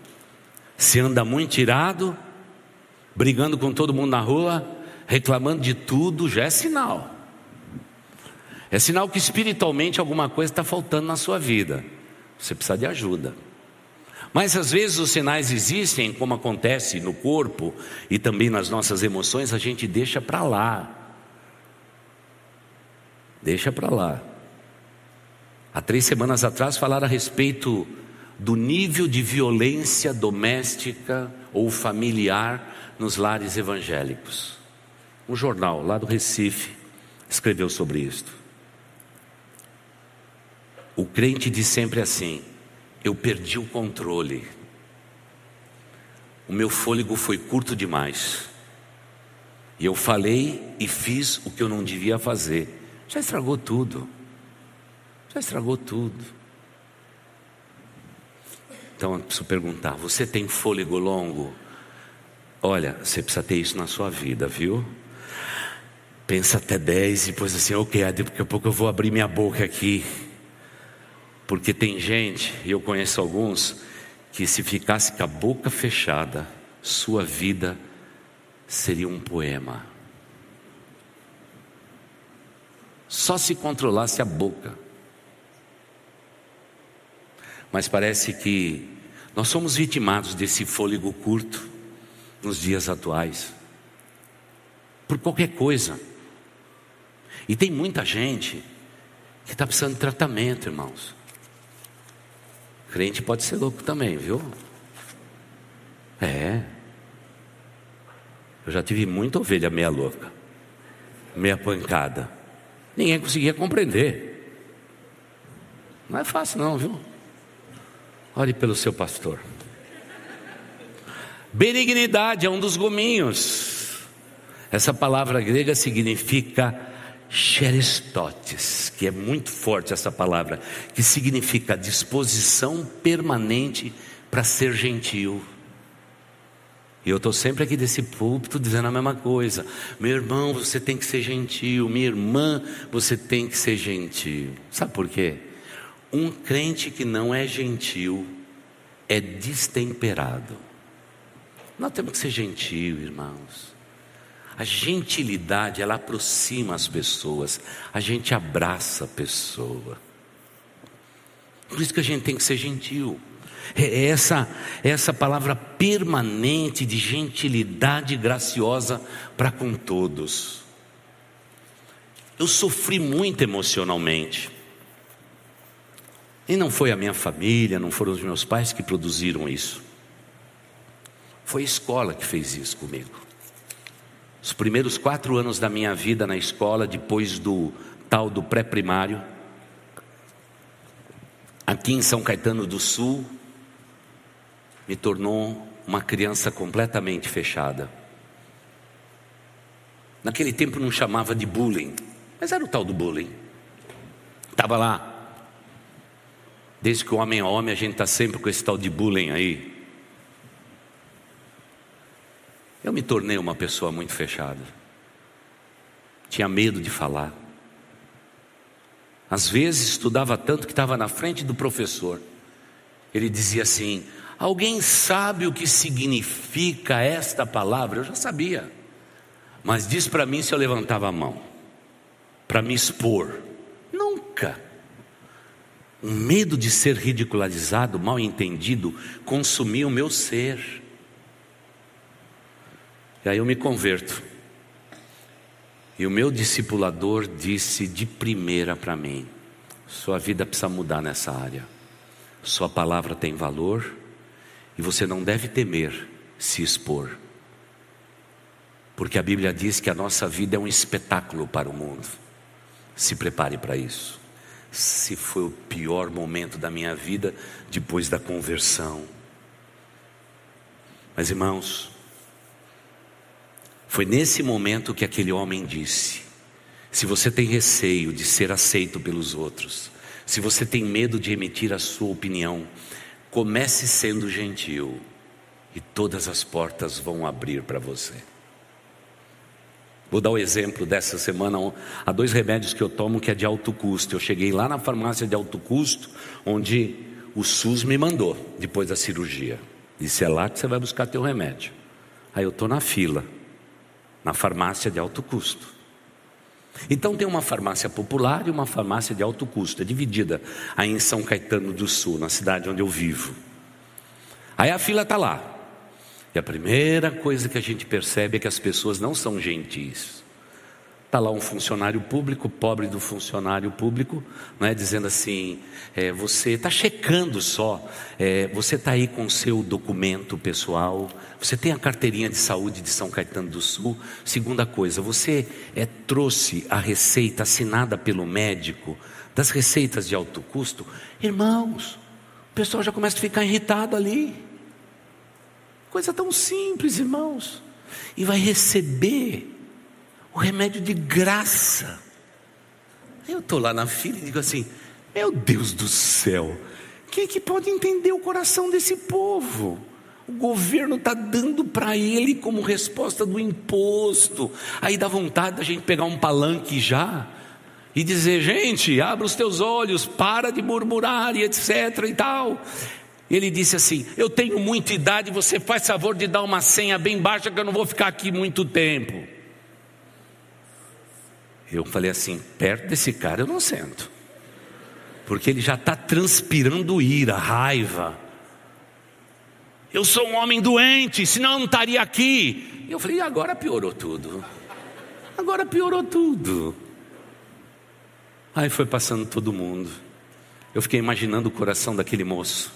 Se anda muito tirado, brigando com todo mundo na rua, reclamando de tudo, já é sinal. É sinal que espiritualmente alguma coisa está faltando na sua vida. Você precisa de ajuda. Mas às vezes os sinais existem, como acontece no corpo e também nas nossas emoções, a gente deixa para lá. Deixa para lá. Há três semanas atrás falaram a respeito do nível de violência doméstica ou familiar nos lares evangélicos. Um jornal lá do Recife escreveu sobre isto. O crente diz sempre assim: eu perdi o controle. O meu fôlego foi curto demais. E eu falei e fiz o que eu não devia fazer. Já estragou tudo. Já estragou tudo. Então eu preciso perguntar: você tem fôlego longo? Olha, você precisa ter isso na sua vida, viu? Pensa até 10 e depois assim, ok, daqui a pouco eu vou abrir minha boca aqui. Porque tem gente, e eu conheço alguns, que se ficasse com a boca fechada, sua vida seria um poema. Só se controlasse a boca. Mas parece que nós somos vitimados desse fôlego curto nos dias atuais, por qualquer coisa. E tem muita gente que está precisando de tratamento, irmãos. Crente pode ser louco também, viu? É. Eu já tive muita ovelha meia louca, meia pancada. Ninguém conseguia compreender. Não é fácil, não, viu? Ore pelo seu pastor. Benignidade é um dos gominhos. Essa palavra grega significa Xeristotes, que é muito forte essa palavra, que significa disposição permanente para ser gentil. E eu estou sempre aqui desse púlpito dizendo a mesma coisa. Meu irmão, você tem que ser gentil. Minha irmã, você tem que ser gentil. Sabe por quê? Um crente que não é gentil é destemperado. Nós temos que ser gentil, irmãos. A gentilidade, ela aproxima as pessoas, a gente abraça a pessoa. Por isso que a gente tem que ser gentil. É essa, essa palavra permanente de gentilidade graciosa para com todos. Eu sofri muito emocionalmente. E não foi a minha família, não foram os meus pais que produziram isso. Foi a escola que fez isso comigo. Os primeiros quatro anos da minha vida na escola, depois do tal do pré-primário, aqui em São Caetano do Sul, me tornou uma criança completamente fechada. Naquele tempo não chamava de bullying, mas era o tal do bullying. Estava lá. Desde que o homem é homem, a gente está sempre com esse tal de bullying aí. Eu me tornei uma pessoa muito fechada. Tinha medo de falar. Às vezes estudava tanto que estava na frente do professor. Ele dizia assim: Alguém sabe o que significa esta palavra? Eu já sabia. Mas diz para mim se eu levantava a mão para me expor. Nunca. O medo de ser ridicularizado, mal entendido, consumia o meu ser. E aí eu me converto. E o meu discipulador disse de primeira para mim: sua vida precisa mudar nessa área. Sua palavra tem valor e você não deve temer se expor. Porque a Bíblia diz que a nossa vida é um espetáculo para o mundo. Se prepare para isso. Se foi o pior momento da minha vida depois da conversão. Mas irmãos, foi nesse momento que aquele homem disse: se você tem receio de ser aceito pelos outros, se você tem medo de emitir a sua opinião, comece sendo gentil e todas as portas vão abrir para você. Vou dar o um exemplo dessa semana. Há dois remédios que eu tomo que é de alto custo. Eu cheguei lá na farmácia de alto custo, onde o SUS me mandou depois da cirurgia. Disse: é lá que você vai buscar teu remédio. Aí eu estou na fila na farmácia de alto custo. Então tem uma farmácia popular e uma farmácia de alto custo, é dividida aí em São Caetano do Sul, na cidade onde eu vivo. Aí a fila está lá. E a primeira coisa que a gente percebe é que as pessoas não são gentis. Está lá um funcionário público, pobre do funcionário público, não é, dizendo assim: é, você está checando só, é, você está aí com o seu documento pessoal, você tem a carteirinha de saúde de São Caetano do Sul. Segunda coisa, você é, trouxe a receita assinada pelo médico das receitas de alto custo. Irmãos, o pessoal já começa a ficar irritado ali. Coisa tão simples, irmãos. E vai receber o remédio de graça. Eu estou lá na fila e digo assim: Meu Deus do céu, quem é que pode entender o coração desse povo? O governo está dando para ele como resposta do imposto. Aí dá vontade da gente pegar um palanque já e dizer: gente, abra os teus olhos, para de murmurar e etc e tal. Ele disse assim: Eu tenho muita idade, você faz favor de dar uma senha bem baixa que eu não vou ficar aqui muito tempo. Eu falei assim: perto desse cara eu não sento, porque ele já está transpirando ira, raiva. Eu sou um homem doente, senão não estaria aqui. Eu falei: agora piorou tudo. Agora piorou tudo. Aí foi passando todo mundo. Eu fiquei imaginando o coração daquele moço.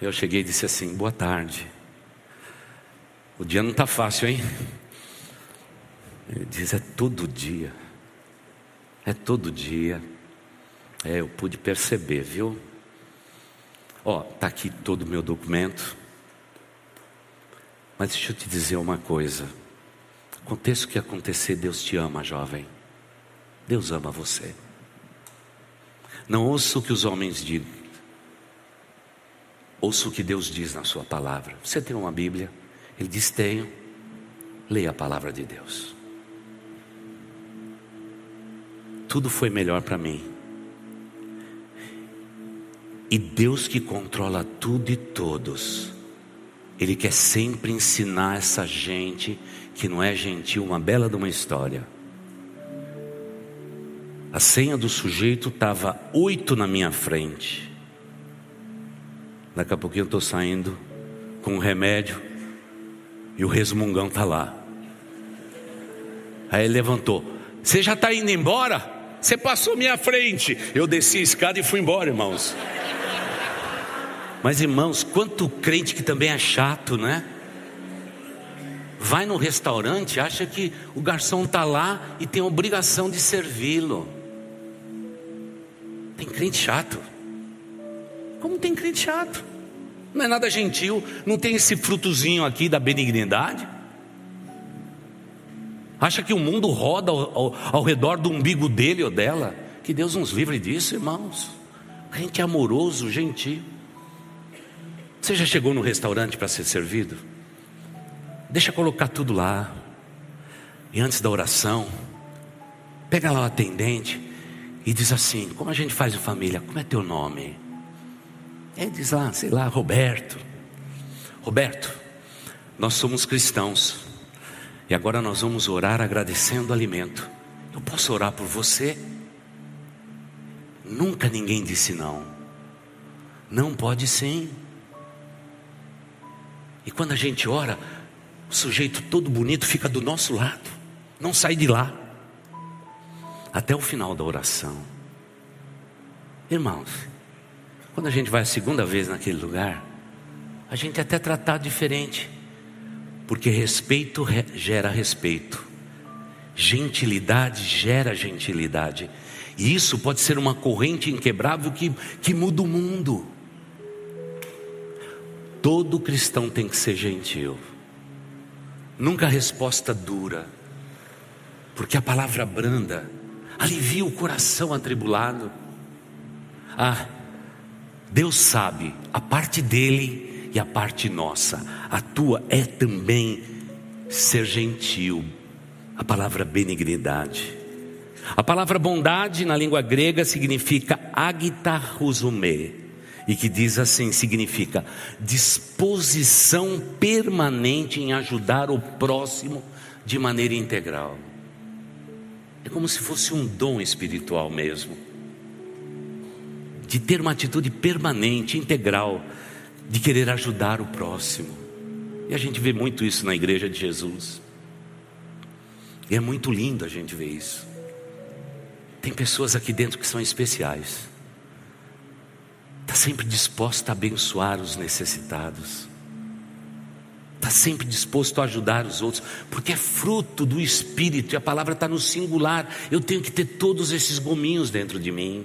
Eu cheguei e disse assim: boa tarde. O dia não está fácil, hein? Ele diz: é todo dia. É todo dia. É, eu pude perceber, viu? Ó, tá aqui todo o meu documento. Mas deixa eu te dizer uma coisa. Aconteça o que acontecer, Deus te ama, jovem. Deus ama você. Não ouça o que os homens dizem. Ouça o que Deus diz na sua palavra. Você tem uma Bíblia? Ele diz: tenho. Leia a palavra de Deus. Tudo foi melhor para mim. E Deus que controla tudo e todos, Ele quer sempre ensinar essa gente que não é gentil uma bela de uma história. A senha do sujeito estava oito na minha frente. Daqui a pouquinho eu estou saindo com um remédio e o resmungão está lá. Aí ele levantou: Você já está indo embora? Você passou minha frente. Eu desci a escada e fui embora, irmãos. Mas irmãos, quanto crente que também é chato, né? Vai no restaurante, acha que o garçom está lá e tem a obrigação de servi-lo. Tem crente chato. Como tem crente chato? Não é nada gentil, não tem esse frutozinho aqui da benignidade. Acha que o mundo roda ao, ao, ao redor do umbigo dele ou dela? Que Deus nos livre disso, irmãos. Crente amoroso, gentil. Você já chegou no restaurante para ser servido? Deixa colocar tudo lá. E antes da oração, pega lá o atendente e diz assim: Como a gente faz em família? Como é teu nome? Ele diz lá, sei lá, Roberto. Roberto, nós somos cristãos. E agora nós vamos orar agradecendo o alimento. Eu posso orar por você? Nunca ninguém disse não. Não pode sim. E quando a gente ora, o sujeito todo bonito fica do nosso lado, não sai de lá até o final da oração. Irmãos, quando a gente vai a segunda vez naquele lugar, a gente é até tratado diferente, porque respeito gera respeito, gentilidade gera gentilidade, e isso pode ser uma corrente inquebrável que, que muda o mundo. Todo cristão tem que ser gentil, nunca resposta dura, porque a palavra branda alivia o coração atribulado. Ah, Deus sabe a parte dele e a parte nossa. A tua é também ser gentil. A palavra benignidade. A palavra bondade na língua grega significa agitarusume e que diz assim, significa disposição permanente em ajudar o próximo de maneira integral. É como se fosse um dom espiritual mesmo. De ter uma atitude permanente, integral, de querer ajudar o próximo. E a gente vê muito isso na igreja de Jesus. E é muito lindo a gente ver isso. Tem pessoas aqui dentro que são especiais. Está sempre disposta a abençoar os necessitados está sempre disposto a ajudar os outros, porque é fruto do Espírito, e a palavra está no singular. Eu tenho que ter todos esses gominhos dentro de mim.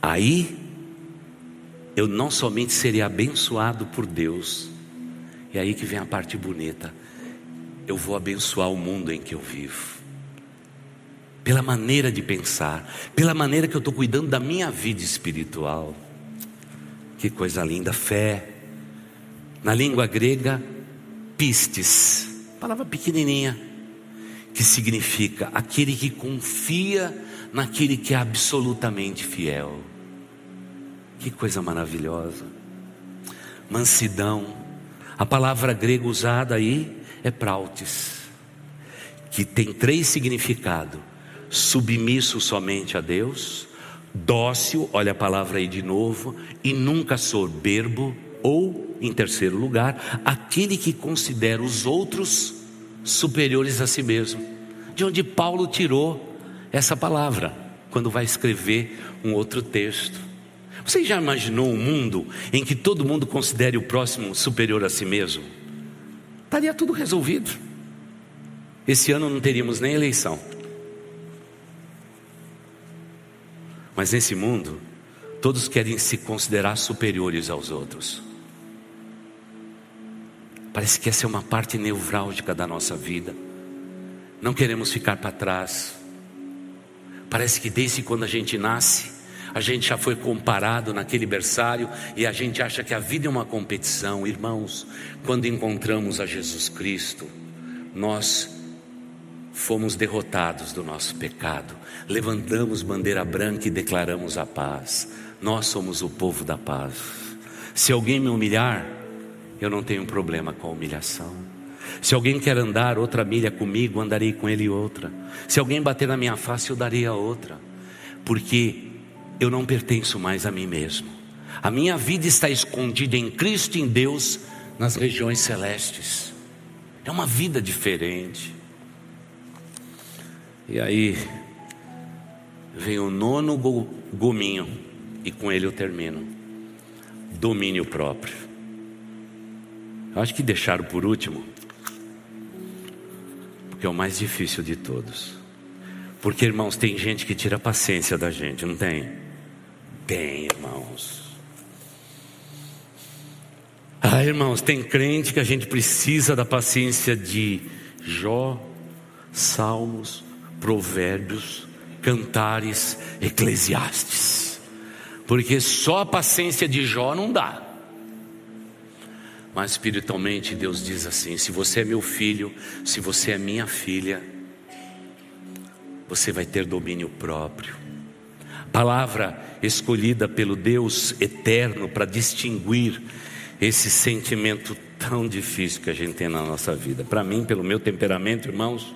Aí, eu não somente serei abençoado por Deus, e aí que vem a parte bonita, eu vou abençoar o mundo em que eu vivo. Pela maneira de pensar, pela maneira que eu estou cuidando da minha vida espiritual. Que coisa linda, fé. Na língua grega, pistes, palavra pequenininha, que significa aquele que confia naquele que é absolutamente fiel. Que coisa maravilhosa. Mansidão. A palavra grega usada aí é prautes, que tem três significados: submisso somente a Deus, dócil, olha a palavra aí de novo, e nunca soberbo, ou, em terceiro lugar, aquele que considera os outros superiores a si mesmo. De onde Paulo tirou essa palavra quando vai escrever um outro texto. Você já imaginou um mundo em que todo mundo considere o próximo superior a si mesmo? Estaria tudo resolvido. Esse ano não teríamos nem eleição. Mas nesse mundo, todos querem se considerar superiores aos outros. Parece que essa é uma parte nevrálgica da nossa vida. Não queremos ficar para trás. Parece que desde quando a gente nasce, a gente já foi comparado naquele berçário e a gente acha que a vida é uma competição. Irmãos, quando encontramos a Jesus Cristo, nós fomos derrotados do nosso pecado, levantamos bandeira branca e declaramos a paz. Nós somos o povo da paz. Se alguém me humilhar, eu não tenho problema com a humilhação. Se alguém quer andar outra milha comigo, andarei com ele outra. Se alguém bater na minha face, eu darei a outra. Porque eu não pertenço mais a mim mesmo. A minha vida está escondida em Cristo em Deus nas regiões celestes. É uma vida diferente. E aí vem o nono gominho, e com ele eu termino: domínio próprio. Eu acho que deixaram por último, porque é o mais difícil de todos. Porque, irmãos, tem gente que tira a paciência da gente, não tem? Tem, irmãos. Ah, irmãos, tem crente que a gente precisa da paciência de Jó, Salmos, Provérbios, Cantares, Eclesiastes. Porque só a paciência de Jó não dá. Mas espiritualmente Deus diz assim: se você é meu filho, se você é minha filha, você vai ter domínio próprio. Palavra escolhida pelo Deus eterno para distinguir esse sentimento tão difícil que a gente tem na nossa vida. Para mim, pelo meu temperamento, irmãos,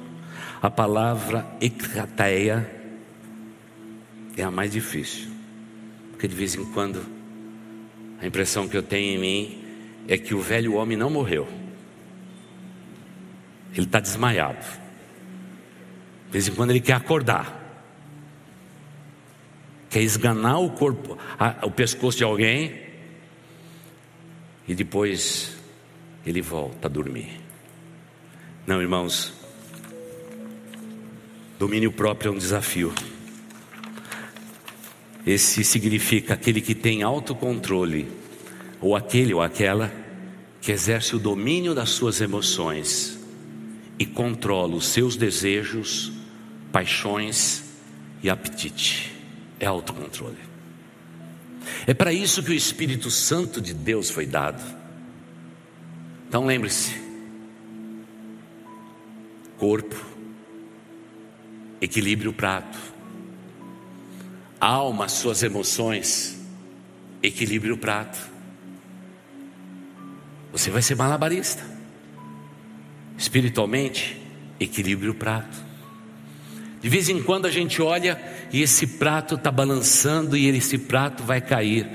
a palavra ekrateia é a mais difícil. Porque de vez em quando a impressão que eu tenho em mim é que o velho homem não morreu. Ele está desmaiado. De vez em quando ele quer acordar. Quer esganar o corpo, a, o pescoço de alguém. E depois ele volta a dormir. Não, irmãos, Domínio próprio é um desafio. Esse significa aquele que tem autocontrole, ou aquele ou aquela que exerce o domínio das suas emoções e controla os seus desejos, paixões e apetite. É autocontrole. É para isso que o Espírito Santo de Deus foi dado. Então lembre-se: corpo, equilibre o prato. Alma, suas emoções, equilibre o prato. Você vai ser malabarista. Espiritualmente, equilibre o prato. De vez em quando a gente olha e esse prato está balançando e esse prato vai cair.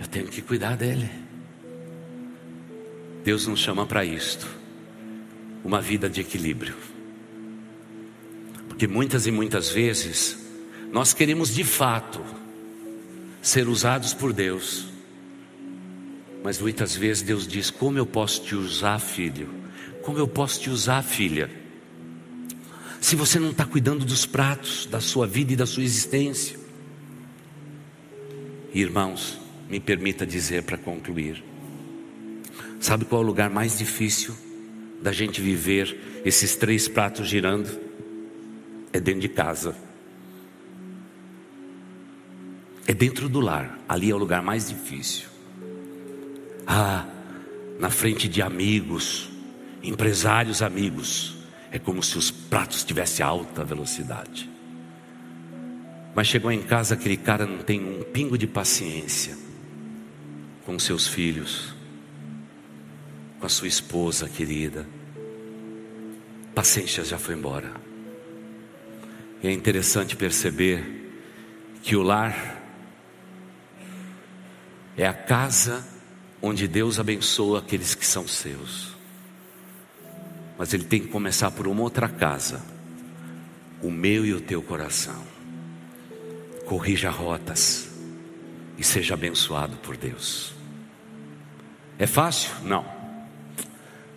Eu tenho que cuidar dele. Deus nos chama para isto. Uma vida de equilíbrio. Porque muitas e muitas vezes nós queremos de fato ser usados por Deus, mas muitas vezes Deus diz: Como eu posso te usar, filho? Como eu posso te usar, filha? Se você não está cuidando dos pratos da sua vida e da sua existência. Irmãos, me permita dizer para concluir: sabe qual é o lugar mais difícil da gente viver esses três pratos girando? é dentro de casa. É dentro do lar. Ali é o lugar mais difícil. Ah, na frente de amigos, empresários amigos, é como se os pratos tivessem alta velocidade. Mas chegou em casa, aquele cara não tem um pingo de paciência com seus filhos, com a sua esposa querida. Paciência já foi embora. E é interessante perceber que o lar é a casa onde Deus abençoa aqueles que são seus. Mas ele tem que começar por uma outra casa, o meu e o teu coração. Corrija rotas e seja abençoado por Deus. É fácil? Não.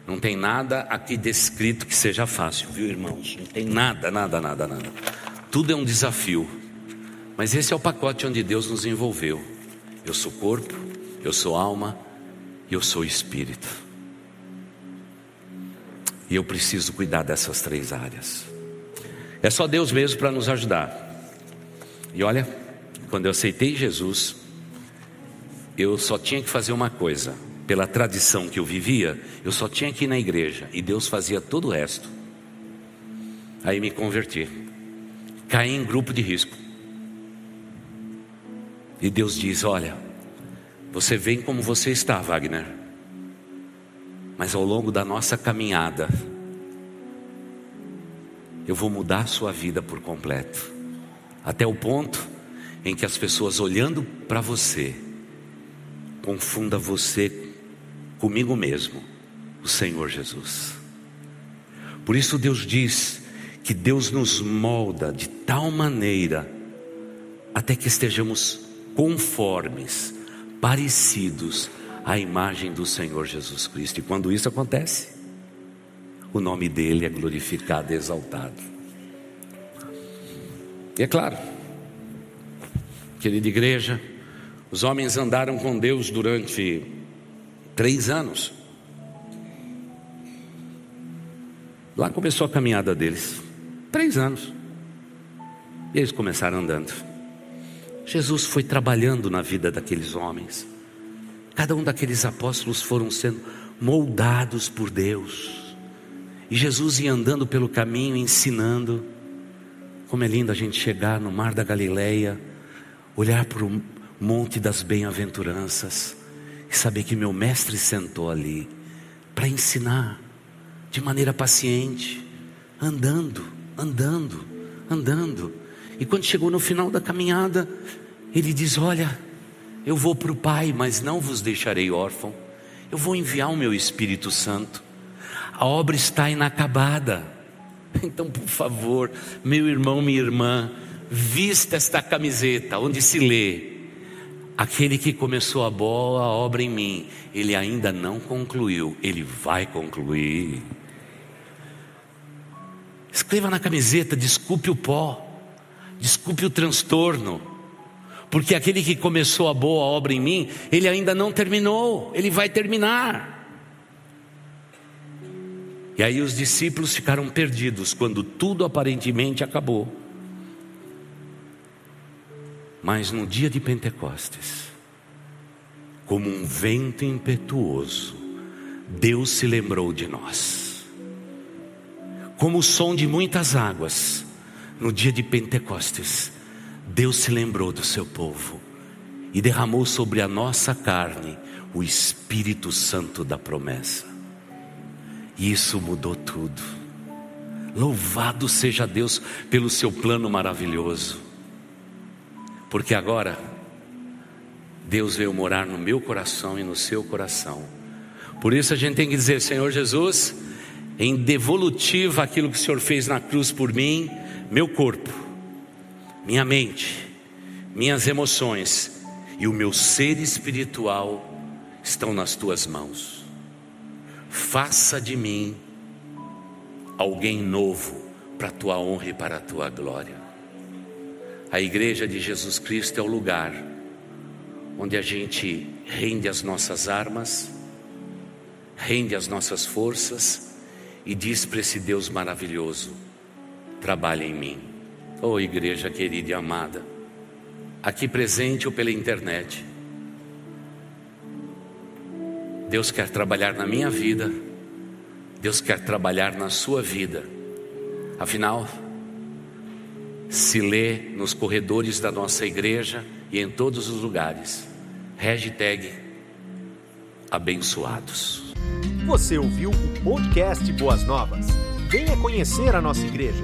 Não tem nada aqui descrito que seja fácil, viu, irmãos? Não tem nada, nada, nada, nada. Tudo é um desafio. Mas esse é o pacote onde Deus nos envolveu. Eu sou corpo, eu sou alma eu sou espírito. Eu preciso cuidar dessas três áreas. É só Deus mesmo para nos ajudar. E olha, quando eu aceitei Jesus, eu só tinha que fazer uma coisa: pela tradição que eu vivia, eu só tinha que ir na igreja e Deus fazia todo o resto. Aí me converti, caí em grupo de risco. E Deus diz: Olha, você vem como você está, Wagner, mas ao longo da nossa caminhada, eu vou mudar a sua vida por completo, até o ponto em que as pessoas olhando para você, confunda você comigo mesmo, o Senhor Jesus. Por isso Deus diz que Deus nos molda de tal maneira até que estejamos conformes, parecidos à imagem do Senhor Jesus Cristo. E quando isso acontece, o nome dele é glorificado exaltado. E é claro, querida igreja, os homens andaram com Deus durante três anos. Lá começou a caminhada deles. Três anos. E eles começaram andando. Jesus foi trabalhando na vida daqueles homens. Cada um daqueles apóstolos foram sendo moldados por Deus. E Jesus ia andando pelo caminho, ensinando. Como é lindo a gente chegar no mar da Galileia, olhar para o monte das bem-aventuranças e saber que meu mestre sentou ali para ensinar de maneira paciente, andando, andando, andando. E quando chegou no final da caminhada, ele diz: Olha, eu vou para o Pai, mas não vos deixarei órfão. Eu vou enviar o meu Espírito Santo. A obra está inacabada. Então, por favor, meu irmão, minha irmã, vista esta camiseta onde se lê: Aquele que começou a boa obra em mim, ele ainda não concluiu, ele vai concluir. Escreva na camiseta: desculpe o pó, desculpe o transtorno, porque aquele que começou a boa obra em mim, ele ainda não terminou, ele vai terminar. E aí os discípulos ficaram perdidos quando tudo aparentemente acabou. Mas no dia de Pentecostes, como um vento impetuoso, Deus se lembrou de nós. Como o som de muitas águas, no dia de Pentecostes, Deus se lembrou do seu povo e derramou sobre a nossa carne o Espírito Santo da promessa. E isso mudou tudo. Louvado seja Deus pelo seu plano maravilhoso. Porque agora Deus veio morar no meu coração e no seu coração. Por isso a gente tem que dizer, Senhor Jesus, em devolutiva aquilo que o Senhor fez na cruz por mim, meu corpo, minha mente, minhas emoções e o meu ser espiritual estão nas tuas mãos. Faça de mim alguém novo para a tua honra e para a tua glória. A igreja de Jesus Cristo é o lugar onde a gente rende as nossas armas, rende as nossas forças e diz para esse Deus maravilhoso: trabalhe em mim. Oh, igreja querida e amada, aqui presente ou pela internet, Deus quer trabalhar na minha vida, Deus quer trabalhar na sua vida, afinal, se lê nos corredores da nossa igreja e em todos os lugares. Hashtag abençoados. Você ouviu o podcast Boas Novas? Venha conhecer a nossa igreja.